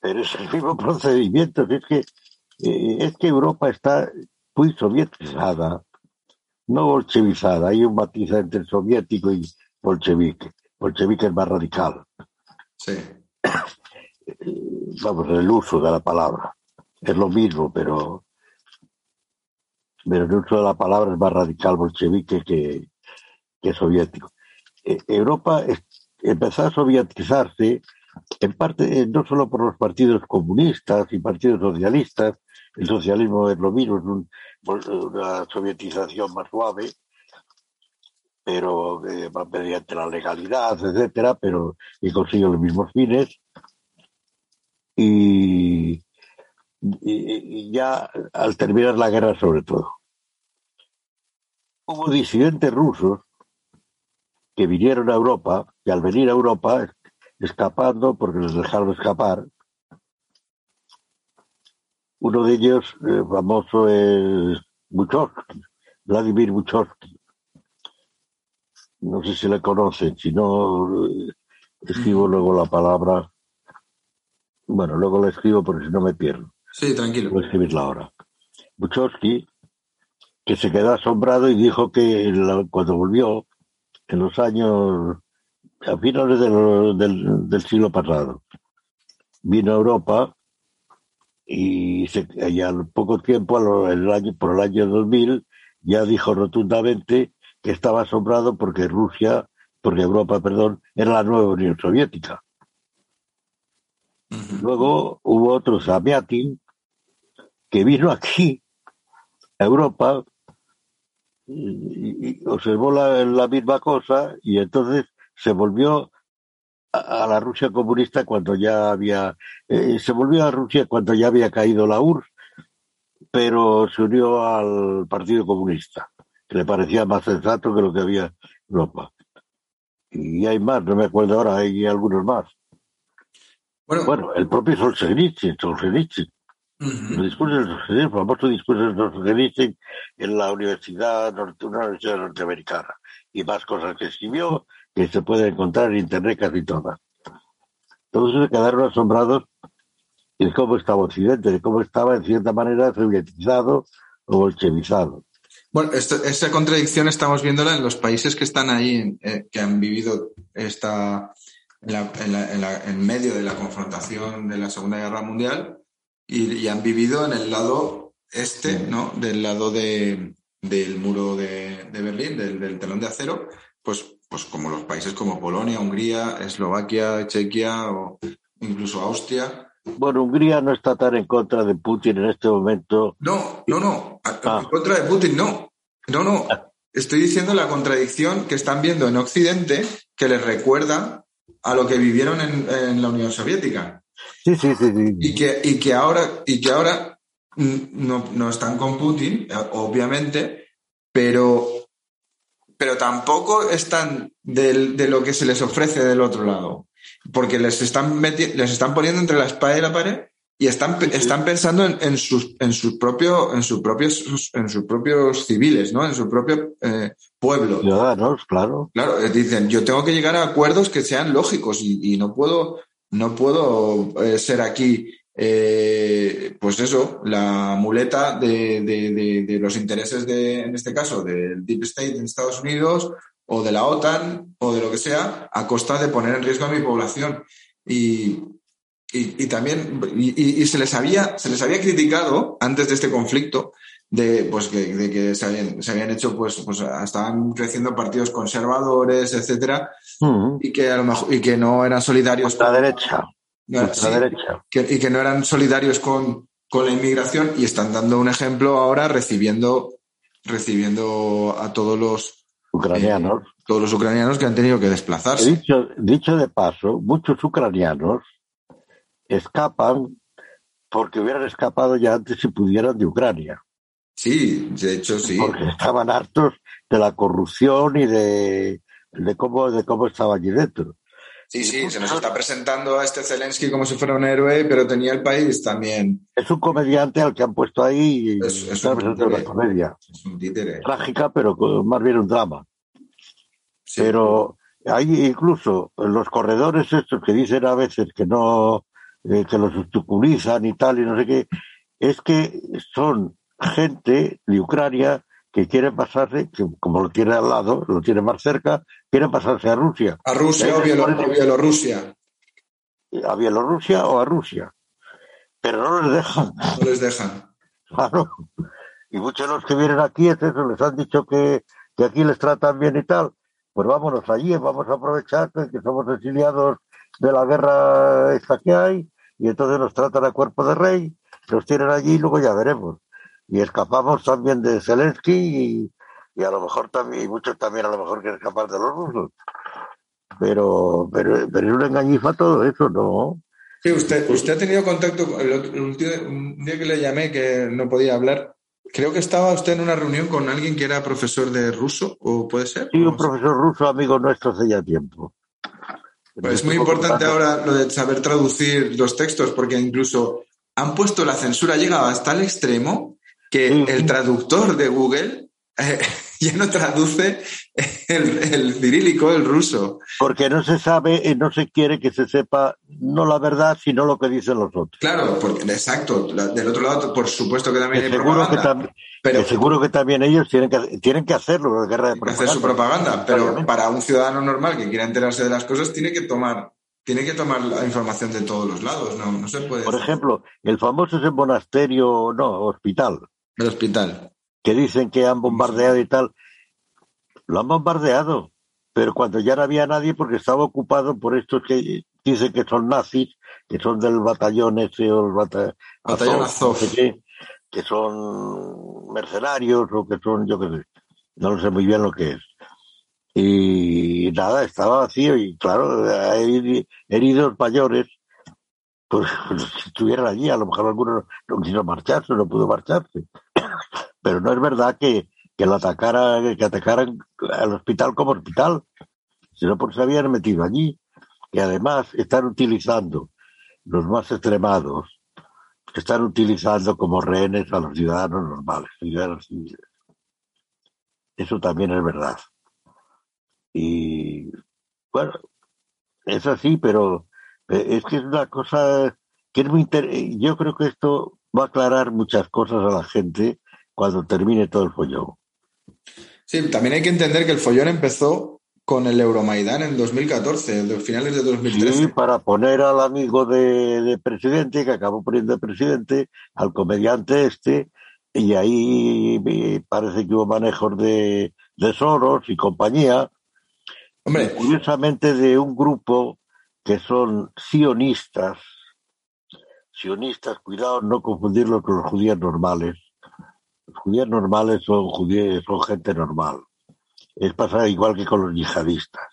Pero es el mismo procedimiento. Es que, eh, es que Europa está muy sovietizada, no bolchevizada. Hay un matiz entre soviético y bolchevique. Bolchevique es más radical. Sí. Vamos, el uso de la palabra. Es lo mismo, pero, pero el uso de la palabra es más radical bolchevique que, que soviético. Eh, Europa es- empezó a sovietizarse en parte eh, no solo por los partidos comunistas y partidos socialistas, el socialismo es lo mismo, es un- una sovietización más suave, pero eh, mediante la legalidad, etcétera, pero y consigue los mismos fines. Y, y- y ya al terminar la guerra, sobre todo. Hubo disidentes rusos que vinieron a Europa y al venir a Europa, escapando, porque les dejaron escapar, uno de ellos, eh, famoso, es Buchowski, Vladimir Buchowski. No sé si le conocen, si no, eh, escribo luego la palabra. Bueno, luego la escribo porque si no me pierdo. Sí, tranquilo. Voy a escribirla ahora. Buchowski, que se quedó asombrado y dijo que la- cuando volvió, en los años, a finales de lo- del, del siglo pasado, vino a Europa y, se, y al poco tiempo, a lo- el año, por el año 2000, ya dijo rotundamente que estaba asombrado porque Rusia, porque Europa, perdón, era la nueva Unión Soviética. Luego hubo otro Samiatin que vino aquí, a Europa, y, y observó la, la misma cosa y entonces se volvió a, a la Rusia comunista cuando ya había, eh, se volvió a Rusia cuando ya había caído la URSS, pero se unió al Partido Comunista, que le parecía más sensato que lo que había en Europa. Y hay más, no me acuerdo ahora, hay algunos más. Bueno, Bueno, el propio Solzhenitsyn, Solzhenitsyn Ujú. El discurso de Solzhenitsyn, el famoso discurso de Solzhenitsyn en la universidad, norte- una universidad norteamericana. Y más cosas que escribió que se pueden encontrar en internet casi todas. Todos se quedaron asombrados de cómo estaba Occidente, de cómo estaba en cierta manera sovietizado o bolchevizado. Bueno, esto- esa contradicción estamos viéndola en los países que están ahí, eh, que han vivido esta, en, la- en la- en la- en medio de la confrontación de la Segunda Guerra Mundial y, y han vivido en el lado este, ¿no? Del lado de, del muro de, de Berlín, del, del telón de acero, pues, pues como los países como Polonia, Hungría, Eslovaquia, Chequia o incluso Austria. Bueno, Hungría no está tan en contra de Putin en este momento. No, no, no. Ah. En contra de Putin, no. No, no. Estoy diciendo la contradicción que están viendo en Occidente que les recuerda a lo que vivieron en, en la Unión Soviética. Sí, sí, sí, sí. Y que, y que ahora, y que ahora no, no están con Putin, eh, obviamente, pero, pero tampoco están del- de lo que se les ofrece del otro lado. Porque les están, les están poniendo entre la espada y la pared y están, están pensando en, en sus, en sus propio, en sus propios, en sus propios civiles, ¿no? En su propio eh, pueblo. Ciudadanos, claro. Claro, eh, dicen, yo tengo que llegar a acuerdos que sean lógicos y, y no puedo, no puedo eh, ser aquí, eh, pues eso, la muleta de, los intereses de, en este caso, del Deep State en Estados Unidos o de la OTAN o de lo que sea, a costa de poner en riesgo a mi población. Y, y, también, y se les había, se les había criticado antes de este conflicto de, pues, que, de que se habían, se habían hecho, pues, pues estaban creciendo partidos conservadores, etcétera, Mm. y que a lo mejor, y que no eran solidarios La derecha. no era- La sí, derecha. que- y que no eran solidarios con, con la inmigración y están dando un ejemplo ahora recibiendo, recibiendo a todos los, Ucranianos. todos los ucranianos que han tenido que desplazarse. Dicho, dicho de paso, muchos ucranianos escapan porque hubieran escapado ya antes si pudieran de Ucrania, Sí, de hecho sí. porque estaban hartos de la corrupción y de, de cómo de cómo estaba allí dentro. Sí, sí, se nos está presentando a este Zelensky como si fuera un héroe, pero tenía el país también. Es un comediante al que han puesto ahí y Es- es está un presentando una títere. comedia Es un títere. trágica, pero más bien un drama. Sí. Pero hay incluso los corredores estos que dicen a veces que no, eh, que los obstaculizan y tal y no sé qué, es que son gente de Ucrania que quieren pasarse, que como lo tiene al lado, lo tiene más cerca, quieren pasarse a Rusia, A Rusia o, Bielo- o Bielorrusia. a Bielorrusia o a Rusia. Pero no les dejan, No les dejan. claro. Y muchos de los que vienen aquí es eso, les han dicho que, que aquí les tratan bien y tal. Pues vámonos allí, vamos a aprovechar que que somos exiliados de la guerra esta que hay, y entonces nos tratan a cuerpo de rey, nos tienen allí y luego ya veremos. Y escapamos también de Zelensky y, y a lo mejor también, y muchos también a lo mejor quieren escapar de los rusos. Pero, pero, pero es una engañifa todo eso, ¿no? Sí, usted, usted ha tenido contacto con el, otro- el último un día que le llamé que no podía hablar. Creo que estaba usted en una reunión con alguien que era profesor de ruso, ¿o puede ser? Sí, ¿O un profesor ruso amigo nuestro hace ya tiempo. Pues es muy importante ahora lo de saber traducir los textos, porque incluso han puesto la censura, llegado hasta el extremo que Sí. el traductor de Google eh, ya no traduce el, el cirílico, el ruso. Porque no se sabe y no se quiere que se sepa no la verdad, sino lo que dicen los otros. Claro, porque, exacto. la- del otro lado, por supuesto que también Que hay seguro, que propaganda, tam- pero que seguro que también ellos tienen que, tienen que hacerlo, la guerra de que hacer su propaganda, pero para un ciudadano normal que quiera enterarse de las cosas tiene que tomar tiene que tomar la información de todos los lados, no, no se puede. Por ejemplo, el famoso ese monasterio, no, hospital, el hospital. que dicen que han bombardeado y tal, lo han bombardeado, pero cuando ya no había nadie porque estaba ocupado por estos que dicen que son nazis, que son del batallón ese o el bata- Batallón Azov, no sé qué, que son mercenarios o que son, yo qué sé, no lo sé muy bien lo que es. Y nada, estaba vacío y claro, hay heridos mayores, pues si estuvieran allí, a lo mejor alguno no quiso marcharse, no pudo marcharse. Pero no es verdad que, que lo atacara, que atacaran al hospital como hospital, sino porque se habían metido allí. Y además están utilizando los más extremados están utilizando como rehenes a los ciudadanos normales, ciudadanos civiles. Eso también es verdad. Y bueno, es así, pero eh, es que es una cosa que es muy inter... Yo creo que esto va a aclarar muchas cosas a la gente cuando termine todo el follón. Sí, también hay que entender que el follón empezó con el Euromaidán en 2014, de finales de 2013. Sí, para poner al amigo de, de presidente, que acabó poniendo de presidente, al comediante este, y ahí me parece que hubo manejos de, de Soros y compañía, Hombre, curiosamente de un grupo que son sionistas, sionistas, cuidado no confundirlo con los judíos normales. Los judíos normales son judíos, son gente normal. Es pasar igual que con los yihadistas.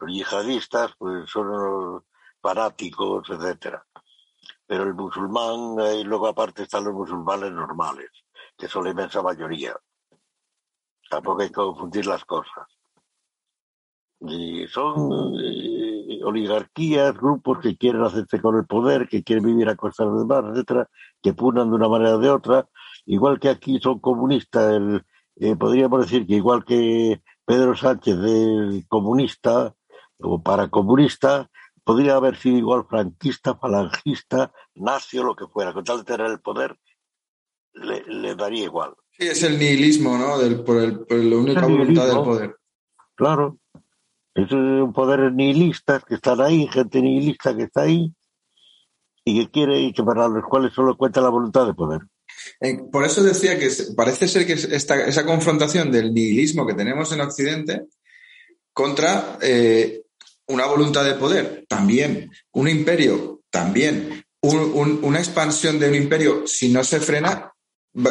Los yihadistas pues son fanáticos, etcétera. Pero el musulmán, y luego aparte están los musulmanes normales, que son la inmensa mayoría. Tampoco hay que confundir las cosas. Y son oligarquías, grupos que quieren hacerse con el poder, que quieren vivir a costa de los demás, etcétera, que punan de una manera o de otra. Igual que aquí son comunistas, el, eh, podríamos decir que igual que Pedro Sánchez es comunista o paracomunista, podría haber sido igual franquista, falangista, nazi o lo que fuera. Con tal de tener el poder, le, le daría igual. sí, es el nihilismo, ¿no? Del, por, el, por la única voluntad del poder. Claro. Es un poder nihilistas que están ahí, gente nihilista que está ahí y que quiere y que para los cuales solo cuenta la voluntad de poder. Eh, Por eso decía que parece ser que esta, esa confrontación del nihilismo que tenemos en Occidente contra eh, una voluntad de poder, también, un imperio, también, un- un- una expansión de un imperio, si no se frena,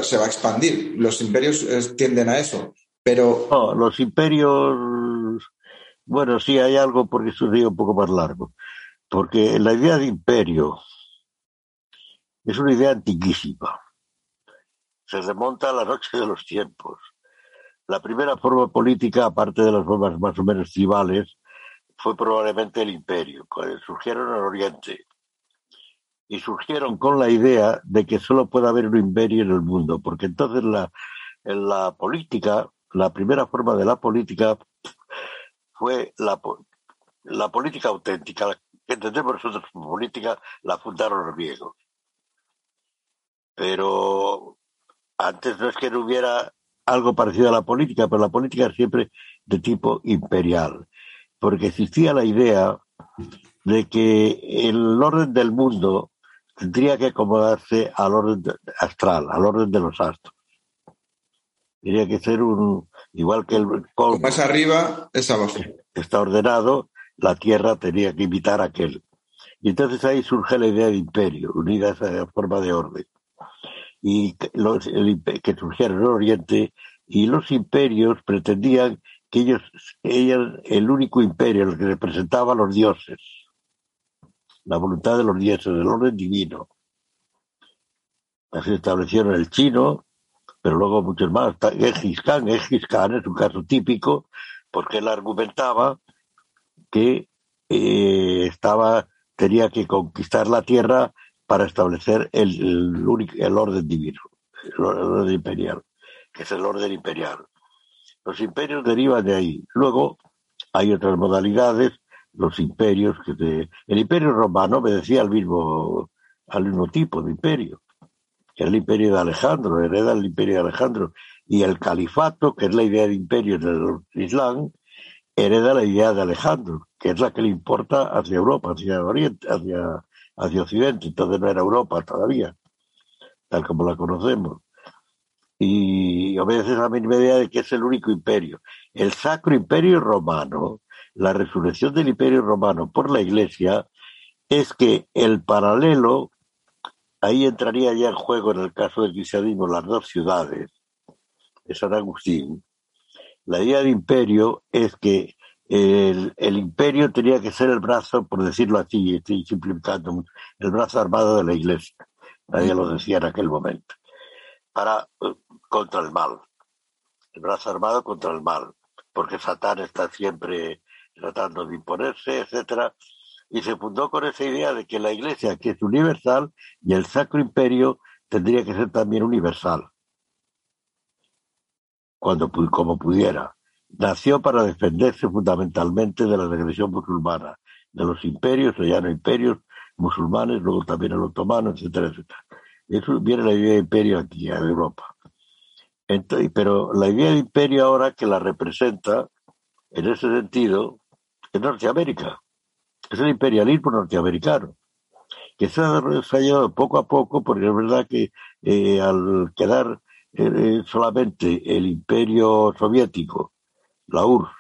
se va a expandir. Los imperios eh, tienden a eso, pero No, los imperios, bueno, sí hay algo porque es un río un poco más largo. Porque la idea de imperio es una idea antiquísima. Se remonta a la noche de los tiempos. La primera forma política, aparte de las formas más o menos tribales, fue probablemente el imperio. Surgieron en Oriente. Y surgieron con la idea de que solo puede haber un imperio en el mundo, porque entonces la, en la política, la primera forma de la política fue la, la política auténtica, que entendemos nosotros como política, la fundaron los griegos. Pero antes no es que no hubiera algo parecido a la política, pero la política es siempre de tipo imperial, porque existía la idea de que el orden del mundo tendría que acomodarse al orden de- astral, al orden de los astros. Tendría que ser un, igual que el cosmos es arriba, es abajo. está ordenado, la Tierra tenía que imitar aquel. Y entonces ahí surge la idea de imperio, unida a esa forma de orden. Y los, el que surgieron en el Oriente, y los imperios pretendían que ellos eran el único imperio, el que representaba a los dioses, la voluntad de los dioses, el orden divino. Así establecieron el chino, pero luego muchos más. Gengis Khan, Gengis Khan es un caso típico, porque él argumentaba que eh, estaba tenía que conquistar la tierra para establecer el, el, el orden divino, el orden imperial, que es el orden imperial. Los imperios derivan de ahí. Luego hay otras modalidades, los imperios que el imperio romano obedecía al mismo al mismo tipo de imperio, que era el imperio de Alejandro, hereda el imperio de Alejandro, y el califato, que es la idea de imperio del Islam, hereda la idea de Alejandro, que es la que le importa hacia Europa, hacia Oriente, hacia, hacia Occidente, entonces no era Europa todavía, tal como la conocemos. Y obedece a la misma idea de que es el único imperio. El Sacro Imperio Romano, la resurrección del Imperio Romano por la Iglesia, es que el paralelo, ahí entraría ya en juego en el caso del cristianismo las dos ciudades de San Agustín, la idea de imperio es que el, el imperio tenía que ser el brazo, por decirlo así, estoy simplificando mucho, el brazo armado de la iglesia. Nadie lo decía en aquel momento. Para, eh, contra el mal. El brazo armado contra el mal. Porque Satán está siempre tratando de imponerse, etcétera. Y se fundó con esa idea de que la Iglesia, que es universal, y el Sacro Imperio tendría que ser también universal, cuando como pudiera. Nació para defenderse fundamentalmente de la regresión musulmana, de los imperios, o ya no imperios, musulmanes, luego también el otomano, etcétera, etcétera. Eso viene la idea de imperio aquí, a Europa. Entonces, pero la idea de imperio ahora que la representa, en ese sentido, es Norteamérica. Es el imperialismo norteamericano, que se ha desarrollado poco a poco, porque es verdad que eh, al quedar eh, solamente el imperio soviético, la URSS,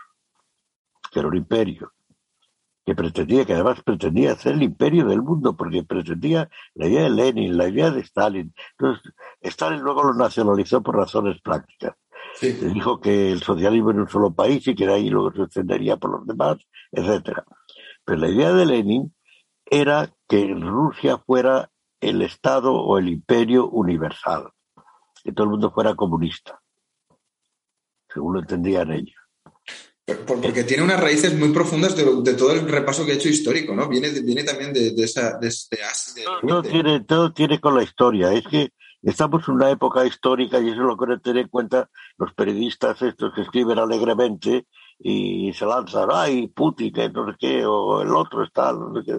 que era un imperio, que pretendía, que además pretendía ser el imperio del mundo, porque pretendía la idea de Lenin, la idea de Stalin. Entonces, Stalin luego lo nacionalizó por razones prácticas. Sí. Dijo que el socialismo en un solo país y que de ahí luego se extendería por los demás, etcétera. Pero la idea de Lenin era que Rusia fuera el Estado o el imperio universal, que todo el mundo fuera comunista, según lo entendían ellos. Por- Porque tiene unas raíces muy profundas de, de todo el repaso que he hecho histórico, ¿no? Viene, viene también de, de esa de, Todo tiene, todo tiene con la historia. Es que estamos en una época histórica y eso es lo que deben tener en cuenta los periodistas estos que escriben alegremente y se lanzan, ay, Putin, que no sé qué, o el otro está, no sé qué.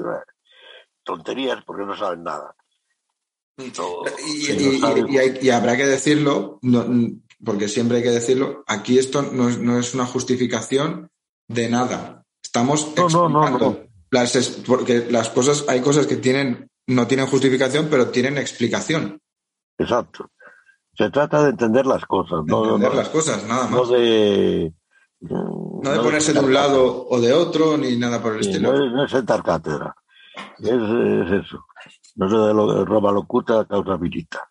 Tonterías porque no saben nada. No, Y, y- no y- y hay- y habrá que decirlo, no- porque siempre hay que decirlo, aquí esto no es, no es una justificación de nada. Estamos No, no, no, explicando no. Las, porque las cosas, hay cosas que tienen, no tienen justificación, pero tienen explicación. Exacto. Se trata de entender las cosas, de no, entender no- las cosas, nada no más. de... No de ponerse de un lado o de otro, ni nada por el Sí, estilo. no, es, no es sentar cátedra. Es, es eso. No es de lo, Roma locuta causa milita.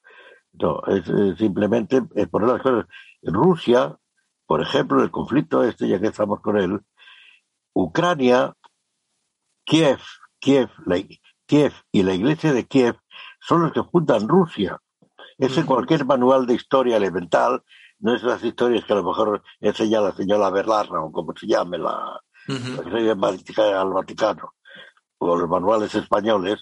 No, es, simplemente poner las cosas. En Rusia, por ejemplo, el conflicto este, ya que estamos con él, Ucrania, Kiev, Kiev, la- Kiev y la iglesia de Kiev son los que fundan Rusia. Ese cualquier manual de historia elemental, no es las historias que a lo mejor enseña la señora Berlarra o como se llame la, Ujú. la que se al Vaticano, o los manuales españoles,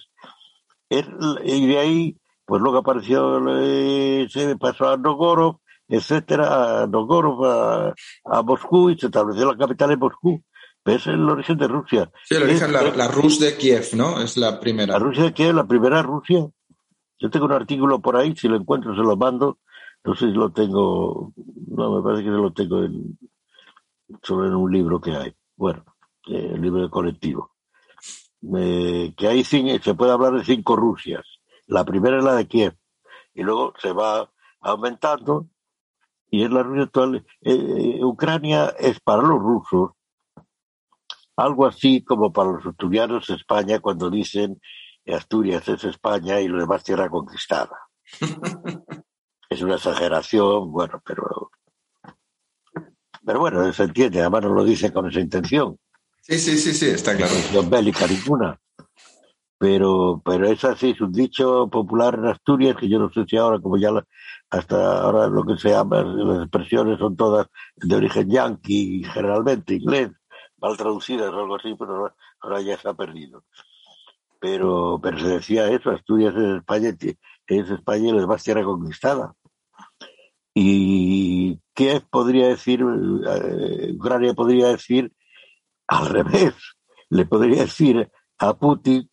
es- y de ahí, pues luego apareció, eh, se pasó a Novgorod, etcétera, a Novgorod, a, a Moscú, y se estableció la capital en Moscú. Pero es el origen de Rusia. Sí, el origen, Es- la, la Rus de Kiev, ¿no? Es la primera. La Rusia que es la primera Rusia. Yo tengo un artículo por ahí, si lo encuentro se lo mando. No sé si lo tengo, no me parece que lo tengo en, solo en un libro que hay. Bueno, eh, el libro de colectivo. Que hay se puede hablar de cinco Rusias. La primera es la de Kiev. Y luego se va aumentando y es la Rusia actual. Eh, eh, Ucrania es para los rusos algo así como para los asturianos España cuando dicen Asturias es España y lo demás tierra conquistada. es una exageración, bueno, pero pero bueno, se entiende, además no lo dicen con esa intención, Sí, sí, sí, sí, está claro. intención bélica ninguna. Pero, pero es así, es un dicho popular en Asturias que yo no sé si ahora, como ya la- hasta ahora lo que se llama, las expresiones son todas de origen yanqui, generalmente inglés, mal traducidas o algo así, pero ahora, ya se ha perdido. Pero, pero se decía eso, Asturias es España, es España y lo demás tierra conquistada. Y Kiev podría decir, eh, Ucrania podría decir al revés, le podría decir a Putin,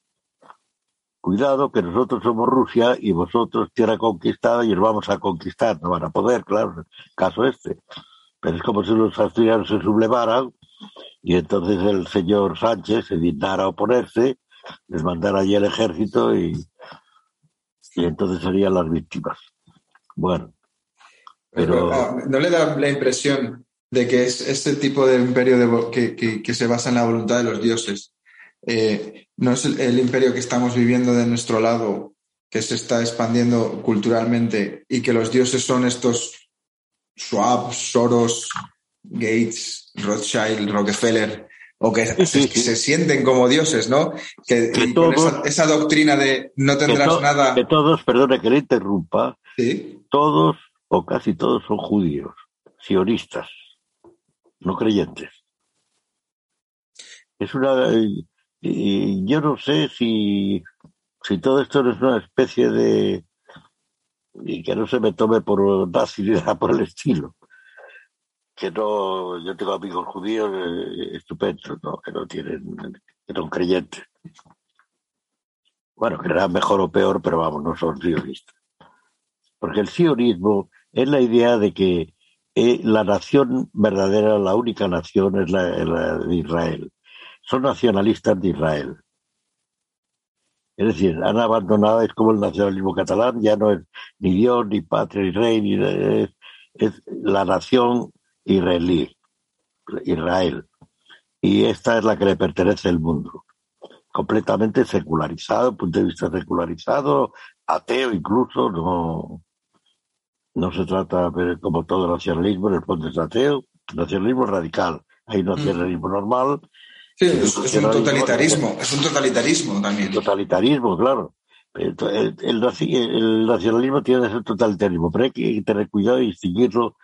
cuidado que nosotros somos Rusia y vosotros tierra conquistada y os vamos a conquistar, no van a poder, claro, caso este. Pero es como si los asturianos se sublevaran y entonces el señor Sánchez se dignara a oponerse, les mandara allí el ejército y, y entonces serían las víctimas. Bueno, pero Ah, ¿No le da la impresión de que es este tipo de imperio de que- que se basa en la voluntad de los dioses? Eh, ¿No es el, el imperio que estamos viviendo de nuestro lado, que se está expandiendo culturalmente y que los dioses son estos Schwab, Soros, Gates, Rothschild, Rockefeller, o que Sí, sí, se, sienten como dioses, ¿no? Que, todos- esa, esa doctrina de no que, tendrás to- nada. que todos, perdone que le interrumpa, Sí, todos o casi todos son judíos, sionistas, no creyentes. Es una, eh, Y yo no sé si, si todo esto no es una especie de... y que no se me tome por nazi por el estilo. Que no, yo tengo amigos judíos eh, estupendos, ¿no? que no tienen, que son creyentes. Bueno, creerán mejor o peor, pero vamos, no son sionistas. Porque el sionismo es la idea de que eh, la nación verdadera, la única nación es la, de Israel. Son nacionalistas de Israel. Es decir, han abandonado, es como el nacionalismo catalán, ya no es ni Dios, ni patria, ni rey, ni, es, es la nación israelí, Israel. Y esta es la que le pertenece el mundo. Completamente secularizado, punto de vista secularizado, ateo incluso, no, no se trata, pero como todo nacionalismo, en el fondo es ateo, nacionalismo radical. Hay nacionalismo normal, Sí, es, es un totalitarismo, es un totalitarismo también. totalitarismo, claro. El, el, naci- el nacionalismo tiene que ser totalitarismo, pero hay que tener cuidado y distinguirlo,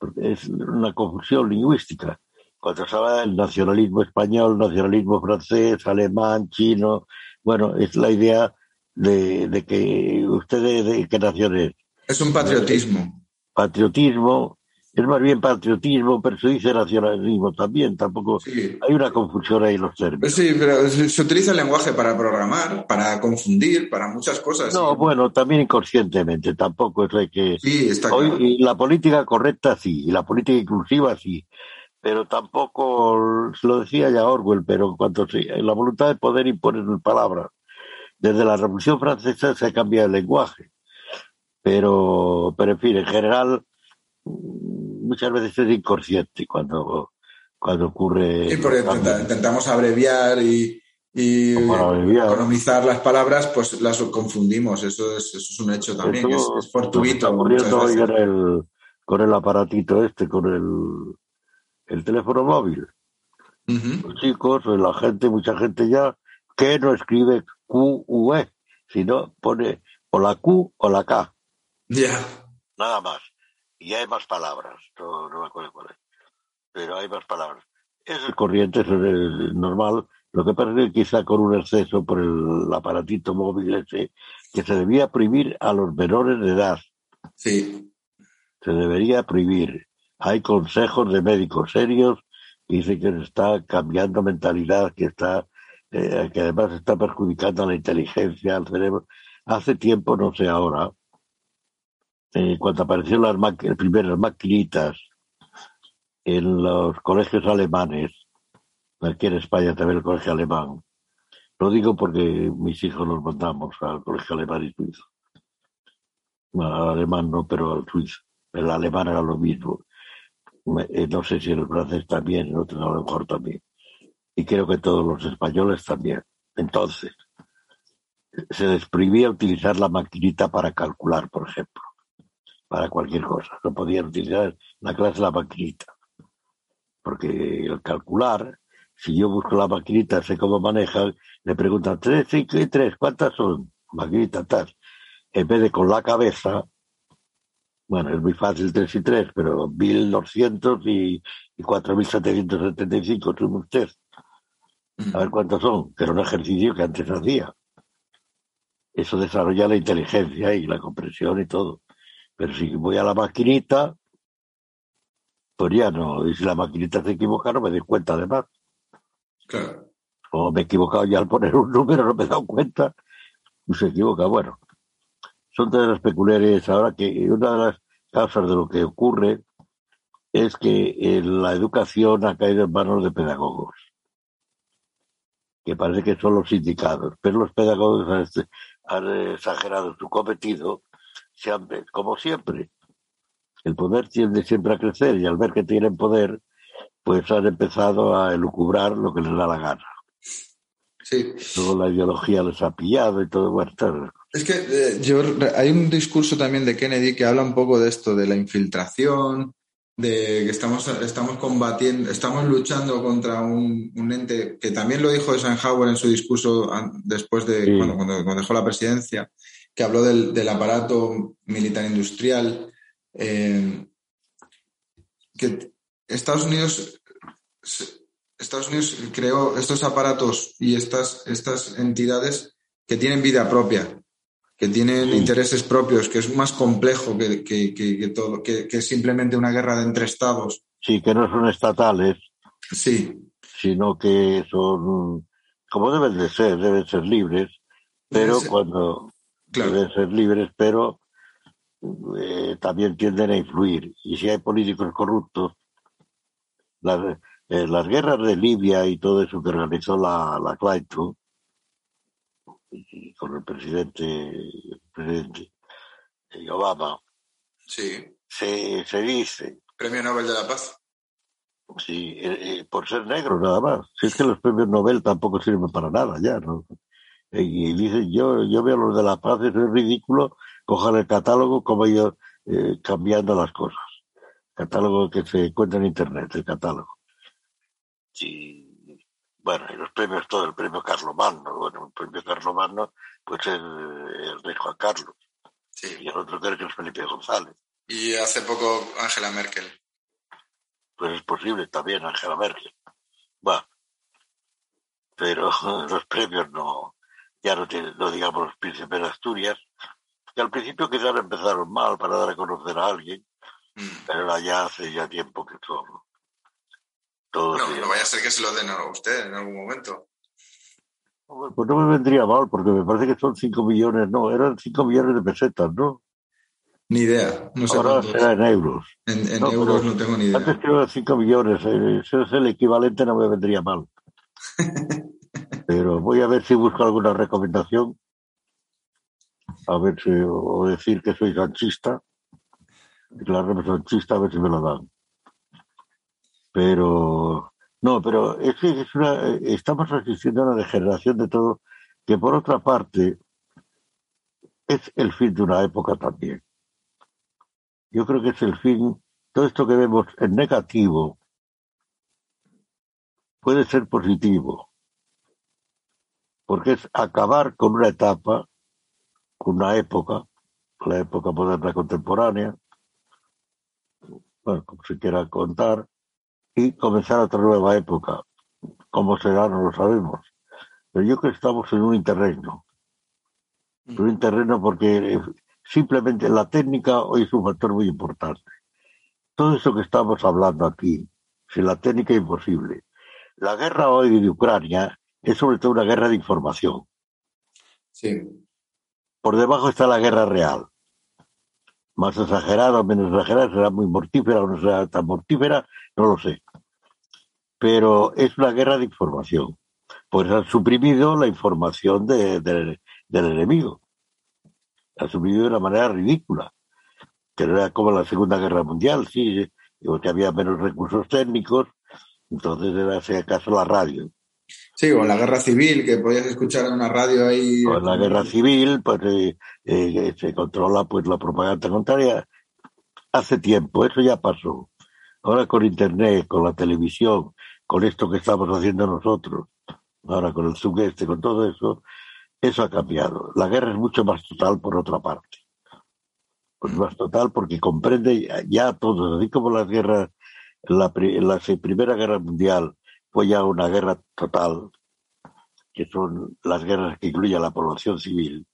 porque es una confusión lingüística. Cuando se habla del nacionalismo español, nacionalismo francés, alemán, chino, bueno, es la idea de, de que usted de, de qué nación es. Es un patriotismo. Patriotismo, es más bien patriotismo, pero se dice nacionalismo también, tampoco Sí. hay una confusión ahí en los términos. Pues sí, pero se, utiliza el lenguaje para programar, para confundir, para muchas cosas. No, sí. bueno, también inconscientemente, tampoco es de que Sí, está Hoy, claro. y la política correcta sí, y la política inclusiva sí, pero tampoco, lo decía ya Orwell, pero en cuanto se, la voluntad de poder imponer palabras. Desde la Revolución Francesa se ha cambiado el lenguaje, pero, pero en fin, en general, muchas veces es inconsciente cuando, cuando ocurre. Sí, porque intenta- intentamos abreviar y, y abreviar. economizar las palabras, pues las confundimos. Eso es, eso es un hecho también, que es, es fortuito. hoy con el, con el aparatito este, con el, el teléfono móvil. Los chicos, o la gente, mucha gente ya, que no escribe Q, U, E, sino pone o la Q o la K, Ya. nada más. Y hay más palabras, no, no me acuerdo cuál es, pero hay más palabras. Eso es corriente, eso es normal. Lo que pasa es que quizá con un exceso por el aparatito móvil ese, que se debía prohibir a los menores de edad, Sí. se debería prohibir. Hay consejos de médicos serios que dicen que se está cambiando mentalidad, que está, eh, que además está perjudicando a la inteligencia, al cerebro. Hace tiempo, no sé ahora, eh, cuando aparecieron las primeras maquinitas en los colegios alemanes, aquí en España también el colegio alemán, lo digo porque mis hijos los mandamos al colegio alemán y suizo. Al alemán no, pero al suizo. El alemán era lo mismo. Eh, No sé si en el francés también, en otros a lo mejor también. Y creo que todos los españoles también. Entonces, se les prohibía utilizar la maquinita para calcular, por ejemplo, para cualquier cosa. No podían utilizar la clase la maquinita. Porque el calcular, si yo busco la maquinita, sé cómo manejan, le preguntan, tres, cinco y tres, ¿cuántas son? Maquinita, tal. En vez de con la cabeza, bueno, es muy fácil 3 y 3, pero 1200 y, y 4775, sume usted. A ver cuántos son, que era un ejercicio que antes hacía. Eso desarrolla la inteligencia y la comprensión y todo. Pero si voy a la maquinita, pues ya no. Y si la maquinita se equivoca, no me doy cuenta además. Claro. O me he equivocado ya al poner un número, no me he dado cuenta. Y se equivoca. Bueno, son todas las peculiaridades. Ahora que una de las causas de lo que ocurre es que la educación ha caído en manos de pedagogos, que parece que son los indicados, pero los pedagogos han, exagerado su cometido, como siempre. El poder tiende siempre a crecer y al ver que tienen poder, pues han empezado a elucubrar lo que les da la gana. Sí. Luego la ideología les ha pillado y todo. Bueno. Es que eh, yo, hay un discurso también de Kennedy que habla un poco de esto, de la infiltración, de que estamos, estamos combatiendo, estamos luchando contra un, un ente que también lo dijo Eisenhower en su discurso después de Sí. cuando, cuando dejó la presidencia, que habló del, del aparato militar industrial, eh, que Estados Unidos Estados Unidos creó estos aparatos y estas, estas entidades que tienen vida propia, que tienen Sí. intereses propios, que es más complejo que, que- que- que todo, que, que simplemente una guerra de entre estados. Sí, que no son estatales, Sí, sino que son como deben de ser, deben ser libres, pero Deben ser- cuando claro. deben ser libres, pero eh, también tienden a influir. Y si hay políticos corruptos, las, eh, las guerras de Libia y todo eso que organizó la, la Clinton, y con el presidente, el presidente eh, Obama, Sí. se, se dice, Premio Nobel de la Paz. sí, eh, por ser negro nada más. Si es que los premios Nobel tampoco sirven para nada ya, ¿no? Y dicen, yo, yo veo los de la paz, eso es ridículo, cojan el catálogo como ellos eh, cambiando las cosas. Catálogo que se encuentra en internet, el catálogo. Sí. Bueno, y los premios, todo el premio Carlomagno, bueno, el premio Carlomagno, pues el, el rey Juan Carlos, Sí. y el otro creo que es Felipe González. Y hace poco Angela Merkel. pues es posible también Angela Merkel. Va. Pero los premios no, ya no no digamos los príncipes de Asturias, que al principio quizás empezaron mal para dar a conocer a alguien, Mm. pero ya hace ya tiempo que son todos. No, no vaya a ser que se lo den a usted en algún momento. Pues no me vendría mal, porque me parece que son 5 millones, no, eran 5 millones de pesetas, ¿no? Ni idea. No sé Ahora será en euros. En, en No, euros no tengo ni idea. Antes que 5 millones, eh, ese es el equivalente, no me vendría mal. Pero voy a ver si busco alguna recomendación. A ver si, o decir que soy sanchista. Declararme sanchista, a ver si me lo dan. Pero, no, pero es que es una, estamos asistiendo a una degeneración de todo, que por otra parte es el fin de una época también. Yo creo que es el fin, todo esto que vemos en negativo puede ser positivo, porque es acabar con una etapa, con una época, la época moderna contemporánea, bueno, como se quiera contar, y comenzar otra nueva época. ¿Cómo será? No lo sabemos. Pero yo creo que estamos en un interregno. En un interregno porque eh, simplemente la técnica hoy es un factor muy importante. Todo eso que estamos hablando aquí, sin la técnica imposible. La guerra hoy de Ucrania es sobre todo una guerra de información. Sí. Por debajo está la guerra real. Más exagerada o menos exagerada, será muy mortífera o no será tan mortífera, no lo sé. Pero es una guerra de información. Pues han suprimido la información de- de- del enemigo. La han suprimido de una manera ridícula. Que no era como la Segunda Guerra Mundial, sí, porque había menos recursos técnicos, entonces era, hacía acaso la radio. Sí, o la guerra civil, que podías escuchar en una radio ahí. Con la guerra civil, pues eh, eh, se controla pues la propaganda contraria. Hace tiempo, eso ya pasó. Ahora con internet, con la televisión, con esto que estamos haciendo nosotros, ahora con el Zoom este, con todo eso, eso ha cambiado. La guerra es mucho más total por otra parte. Pues más total porque comprende ya, todos, así como las guerras, la, la Primera Guerra Mundial fue ya una guerra total, que son las guerras que incluyen a la población civil,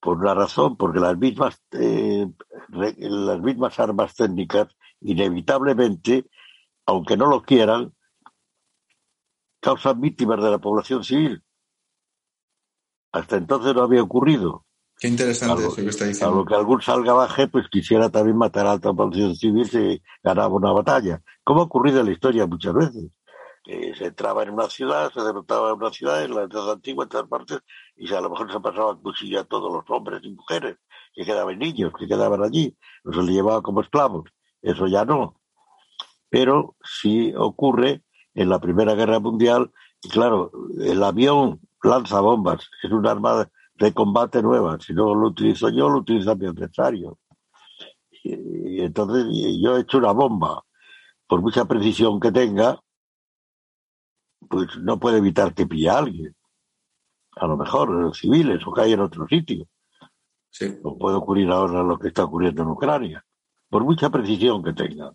por una razón, porque las mismas, eh, las mismas armas técnicas, inevitablemente, aunque no lo quieran, causan víctimas de la población civil. Hasta entonces no había ocurrido. Qué interesante Algo- eso que está A lo diciendo. que algún salvaje pues quisiera también matar a alta población civil si ganaba una batalla. Como ha ocurrido en la historia muchas veces. Que se entraba en una ciudad, se derrotaba en una ciudad, en la edad antigua, en todas partes, y a lo mejor se pasaban cuchillo a todos los hombres y mujeres, que quedaban niños, que quedaban allí, les llevaba como esclavos. Eso ya no. Pero sí ocurre en la Primera Guerra Mundial, claro, el avión lanza bombas, es un arma de combate nueva. Si no lo utilizo yo, lo utiliza mi adversario. Y, y entonces yo he hecho una bomba, por mucha precisión que tenga, pues no puede evitar que pille a alguien. A lo mejor los civiles o que hay en otro sitio. Sí. O puede ocurrir ahora lo que está ocurriendo en Ucrania. Por mucha precisión que tenga.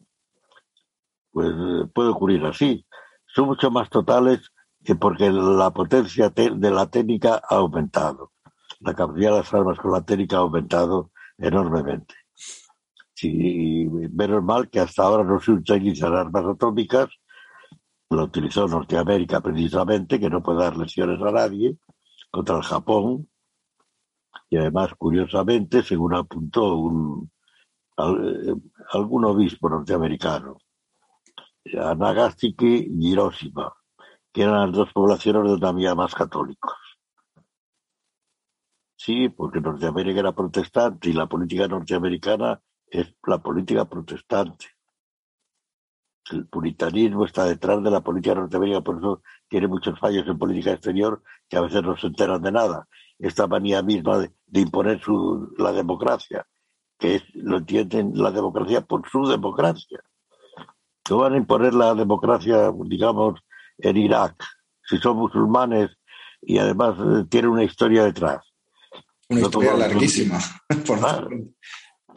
Pues eh, puede ocurrir así. son mucho más totales que porque la potencia te- de la técnica ha aumentado. La capacidad de las armas con la técnica ha aumentado enormemente. Sí, menos mal que hasta ahora no se utilizan armas atómicas, lo utilizó Norteamérica precisamente, que no puede dar lesiones a nadie, contra el Japón, y además, curiosamente, según apuntó un, eh, algún obispo norteamericano, a Nagasaki y Hiroshima, que eran las dos poblaciones donde había más católicos. Sí, porque Norteamérica era protestante y la política norteamericana es la política protestante. El puritanismo está detrás de la política norteamericana, por eso tiene muchos fallos en política exterior que a veces no se enteran de nada. Esta manía misma de, de imponer su, la democracia, que es, lo entienden la democracia por su democracia. No van a imponer la democracia, digamos, en Irak, si son musulmanes y además eh, tiene una historia detrás. Una No historia larguísima. por Ah.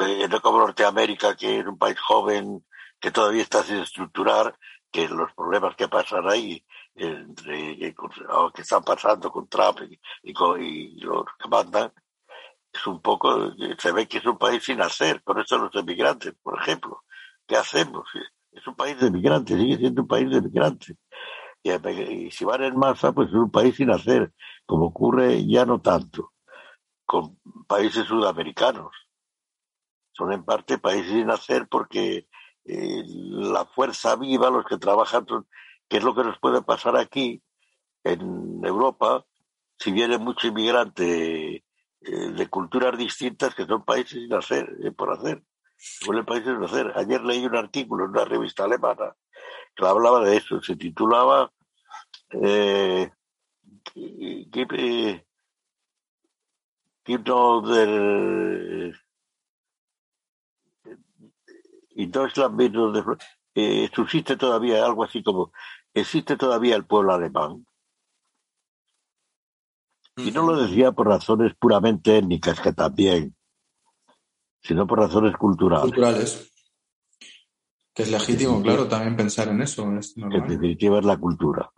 Eh, no como Norteamérica, que es un país joven que todavía está sin estructurar, que los problemas que pasan ahí, entre, que, o que están pasando con Trump y, y con- y los que mandan, es un poco, eh, se ve que es un país sin hacer, con eso los emigrantes, por ejemplo. ¿Qué hacemos? Es un país de migrantes, sigue siendo un país de migrantes. Y, y si van en masa, pues es un país sin hacer, como ocurre ya no tanto con países sudamericanos son en parte países sin hacer porque eh, la fuerza viva, los que trabajan, que es lo que nos puede pasar aquí en Europa, si viene mucho inmigrante eh, de culturas distintas que son países sin hacer, eh, por hacer, son países sin hacer. Ayer leí un artículo en una revista alemana que hablaba de eso, se titulaba eh, eh, der y Deutschland menos eh, subsiste todavía algo así como existe todavía el pueblo alemán y no lo decía por razones puramente étnicas que también sino por razones culturales culturales. Que es legítimo, claro, también pensar en eso. Es en definitiva es la cultura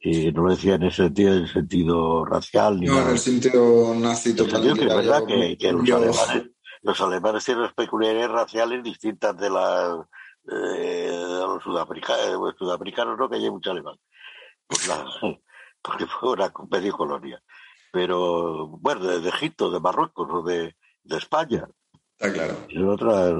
y no lo decía en ese sentido, en sentido racial ni No, en nada el sentido nazi En el sentido que es totalitario. verdad que, que los alemanes los alemanes tienen unas peculiaridades raciales distintas de las eh, de los sudafricanos, sudafricanos no que hay mucho alemán Pues la- porque fue una medio colonia. Pero bueno de, de Egipto de Marruecos o de, de España. Está claro. y otra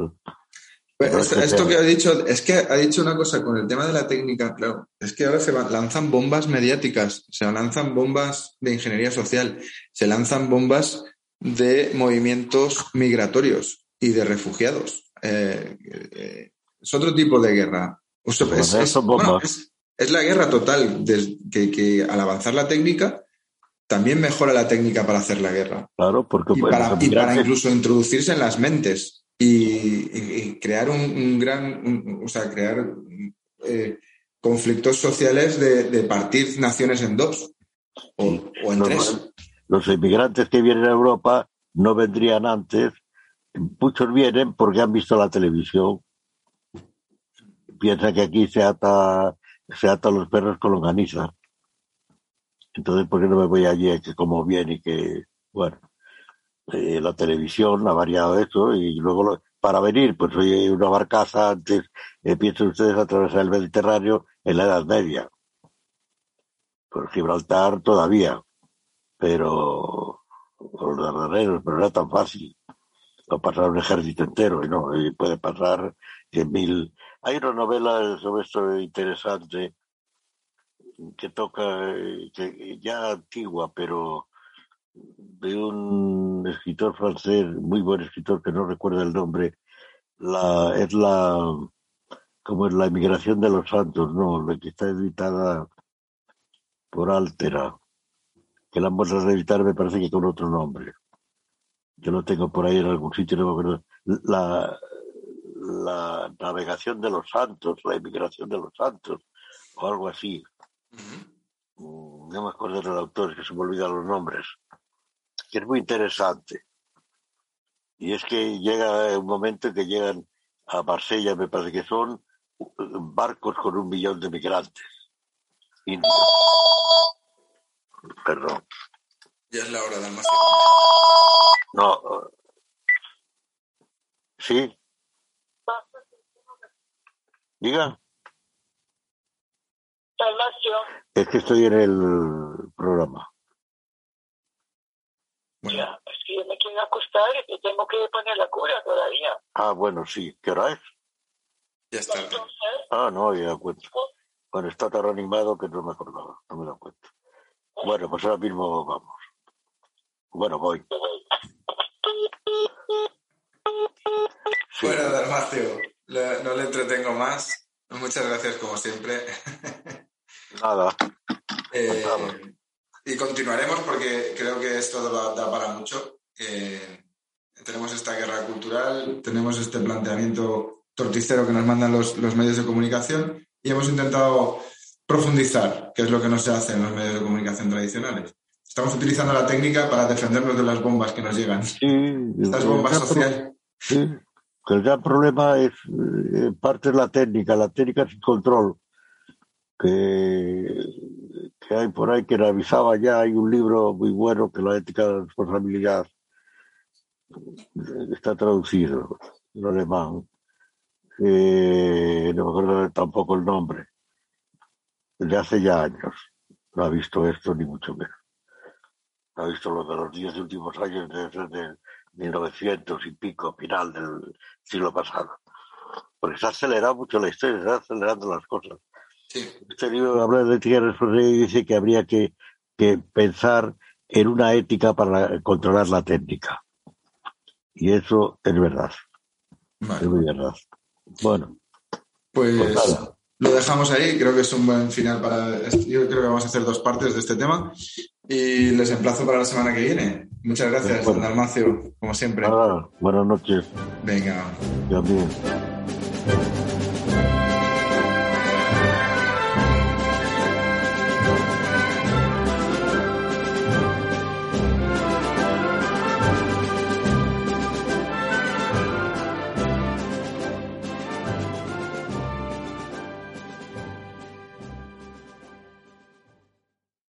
Pues Pero esto, es que esto te- que ha dicho, es que ha dicho una cosa con el tema de la técnica, claro, es que ahora se lanzan bombas mediáticas, se lanzan bombas de ingeniería social, se lanzan bombas de movimientos migratorios y de refugiados. Eh, eh, es otro tipo de guerra. O sea, Bueno, es, es- son bombas. bueno, es- es la guerra total, que, que al avanzar la técnica, también mejora la técnica para hacer la guerra claro porque y pues, para, y incluso introducirse en las mentes y, crear un, un gran, un- o sea, crear eh, conflictos sociales de, de partir naciones en dos o, o en tres. Los inmigrantes que vienen a Europa no vendrían antes. Muchos vienen porque han visto la televisión. Piensan que aquí se ata, se ata los perros con longaniza. Entonces, ¿por qué no me voy allí que como bien y que, bueno, eh, la televisión ha variado eso y luego para venir, pues oye, una barcaza antes, eh, piensen ustedes atravesar el Mediterráneo en la Edad Media. Por Gibraltar todavía pero los dardaneros, pero no era tan fácil. No pasar un ejército entero, y no, y puede pasar cien mil. Hay una novela sobre esto interesante que toca, que ya antigua, pero de un escritor francés, muy buen escritor que no recuerdo el nombre, la, es la, como es la emigración de los santos, no, la que está editada por Altera, que la han vuelto a reeditar me parece que con otro nombre. Yo lo tengo por ahí en algún sitio, no me acuerdo. La, la navegación de los santos, la emigración de los santos, o algo así. Mm, No me acuerdo del autor, que se me olvidan los nombres. Que es muy interesante. Y es que llega un momento en que llegan a Marsella, me parece que son barcos con un millón de migrantes. India. Perdón. Ya es la hora de almacén. No. eh, ¿Sí? Diga. Ignacio, Es que estoy en el programa. Bueno, ya, es que yo me quiero acostar y te tengo que poner la cura todavía. Ah, bueno, sí. ¿Qué hora es? ya está. Ah, no, ya da cuenta. Bueno, está tan animado que no me acordaba. No me da cuenta. Bueno, pues ahora mismo vamos. Bueno, voy. Sí. Bueno, Dalmacio, no le entretengo más. Muchas gracias, como siempre. Nada. Eh, Nada. y continuaremos porque creo que esto da, da para mucho. Eh, tenemos esta guerra cultural, tenemos este planteamiento torticero que nos mandan los, los medios de comunicación y hemos intentado profundizar, que es lo que no se hace en los medios de comunicación tradicionales. Estamos utilizando la técnica para defendernos de las bombas que nos llegan. Sí, Estas bombas sociales. sí, que el gran problema es, eh, en parte, es la técnica, la técnica sin control, que, que hay por ahí que revisaba ya, hay un libro muy bueno que la ética de la responsabilidad eh, está traducido en alemán, eh, no me acuerdo tampoco el nombre, de hace ya años, no ha visto esto ni mucho menos. No ha visto lo de los diez últimos años desde el 1900 y pico, final del siglo pasado. Porque se ha acelerado mucho la historia, se están acelerando las cosas. Sí, Este libro habla de ética y dice que habría que, que pensar en una ética para controlar la técnica. Y eso es verdad, vale. es muy verdad. Bueno, Pues Pues nada. Lo dejamos ahí, creo que es un buen final para... este- Yo creo que vamos a hacer dos partes de este tema y les emplazo para la semana que viene. Muchas gracias, Bueno. Dalmacio, como siempre. nada, buenas noches Venga. también.